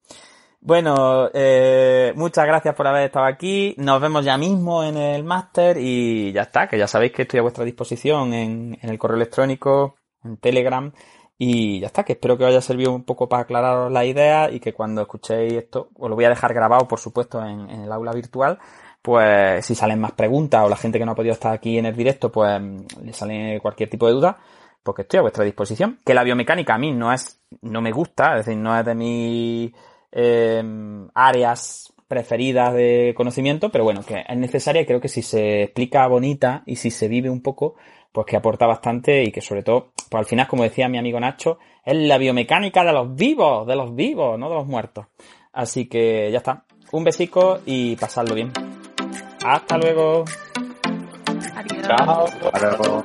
Bueno, eh, muchas gracias por haber estado aquí. Nos vemos ya mismo en el máster y ya está, que ya sabéis que estoy a vuestra disposición en, en el correo electrónico, en Telegram y ya está, que espero que os haya servido un poco para aclararos la idea y que cuando escuchéis esto, os lo voy a dejar grabado, por supuesto, en, el aula virtual, pues si salen más preguntas o la gente que no ha podido estar aquí en el directo, pues le sale cualquier tipo de duda, porque estoy a vuestra disposición. Que la biomecánica a mí no es, no me gusta, es decir, no es de mis eh, áreas preferidas de conocimiento, pero bueno, que es necesaria y creo que si se explica bonita y si se vive un poco, pues que aporta bastante y que sobre todo, pues al final, como decía mi amigo Nacho, es la biomecánica de los vivos, de los vivos, no de los muertos. Así que ya está. Un besico y pasadlo bien. Hasta luego. Adiós. Chao. Hasta luego.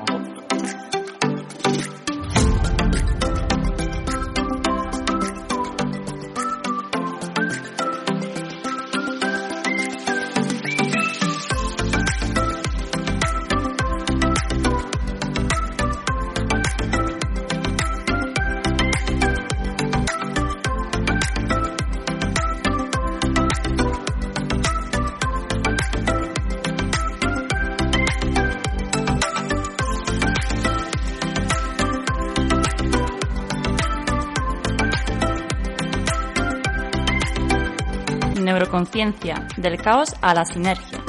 Conciencia, del caos a la sinergia.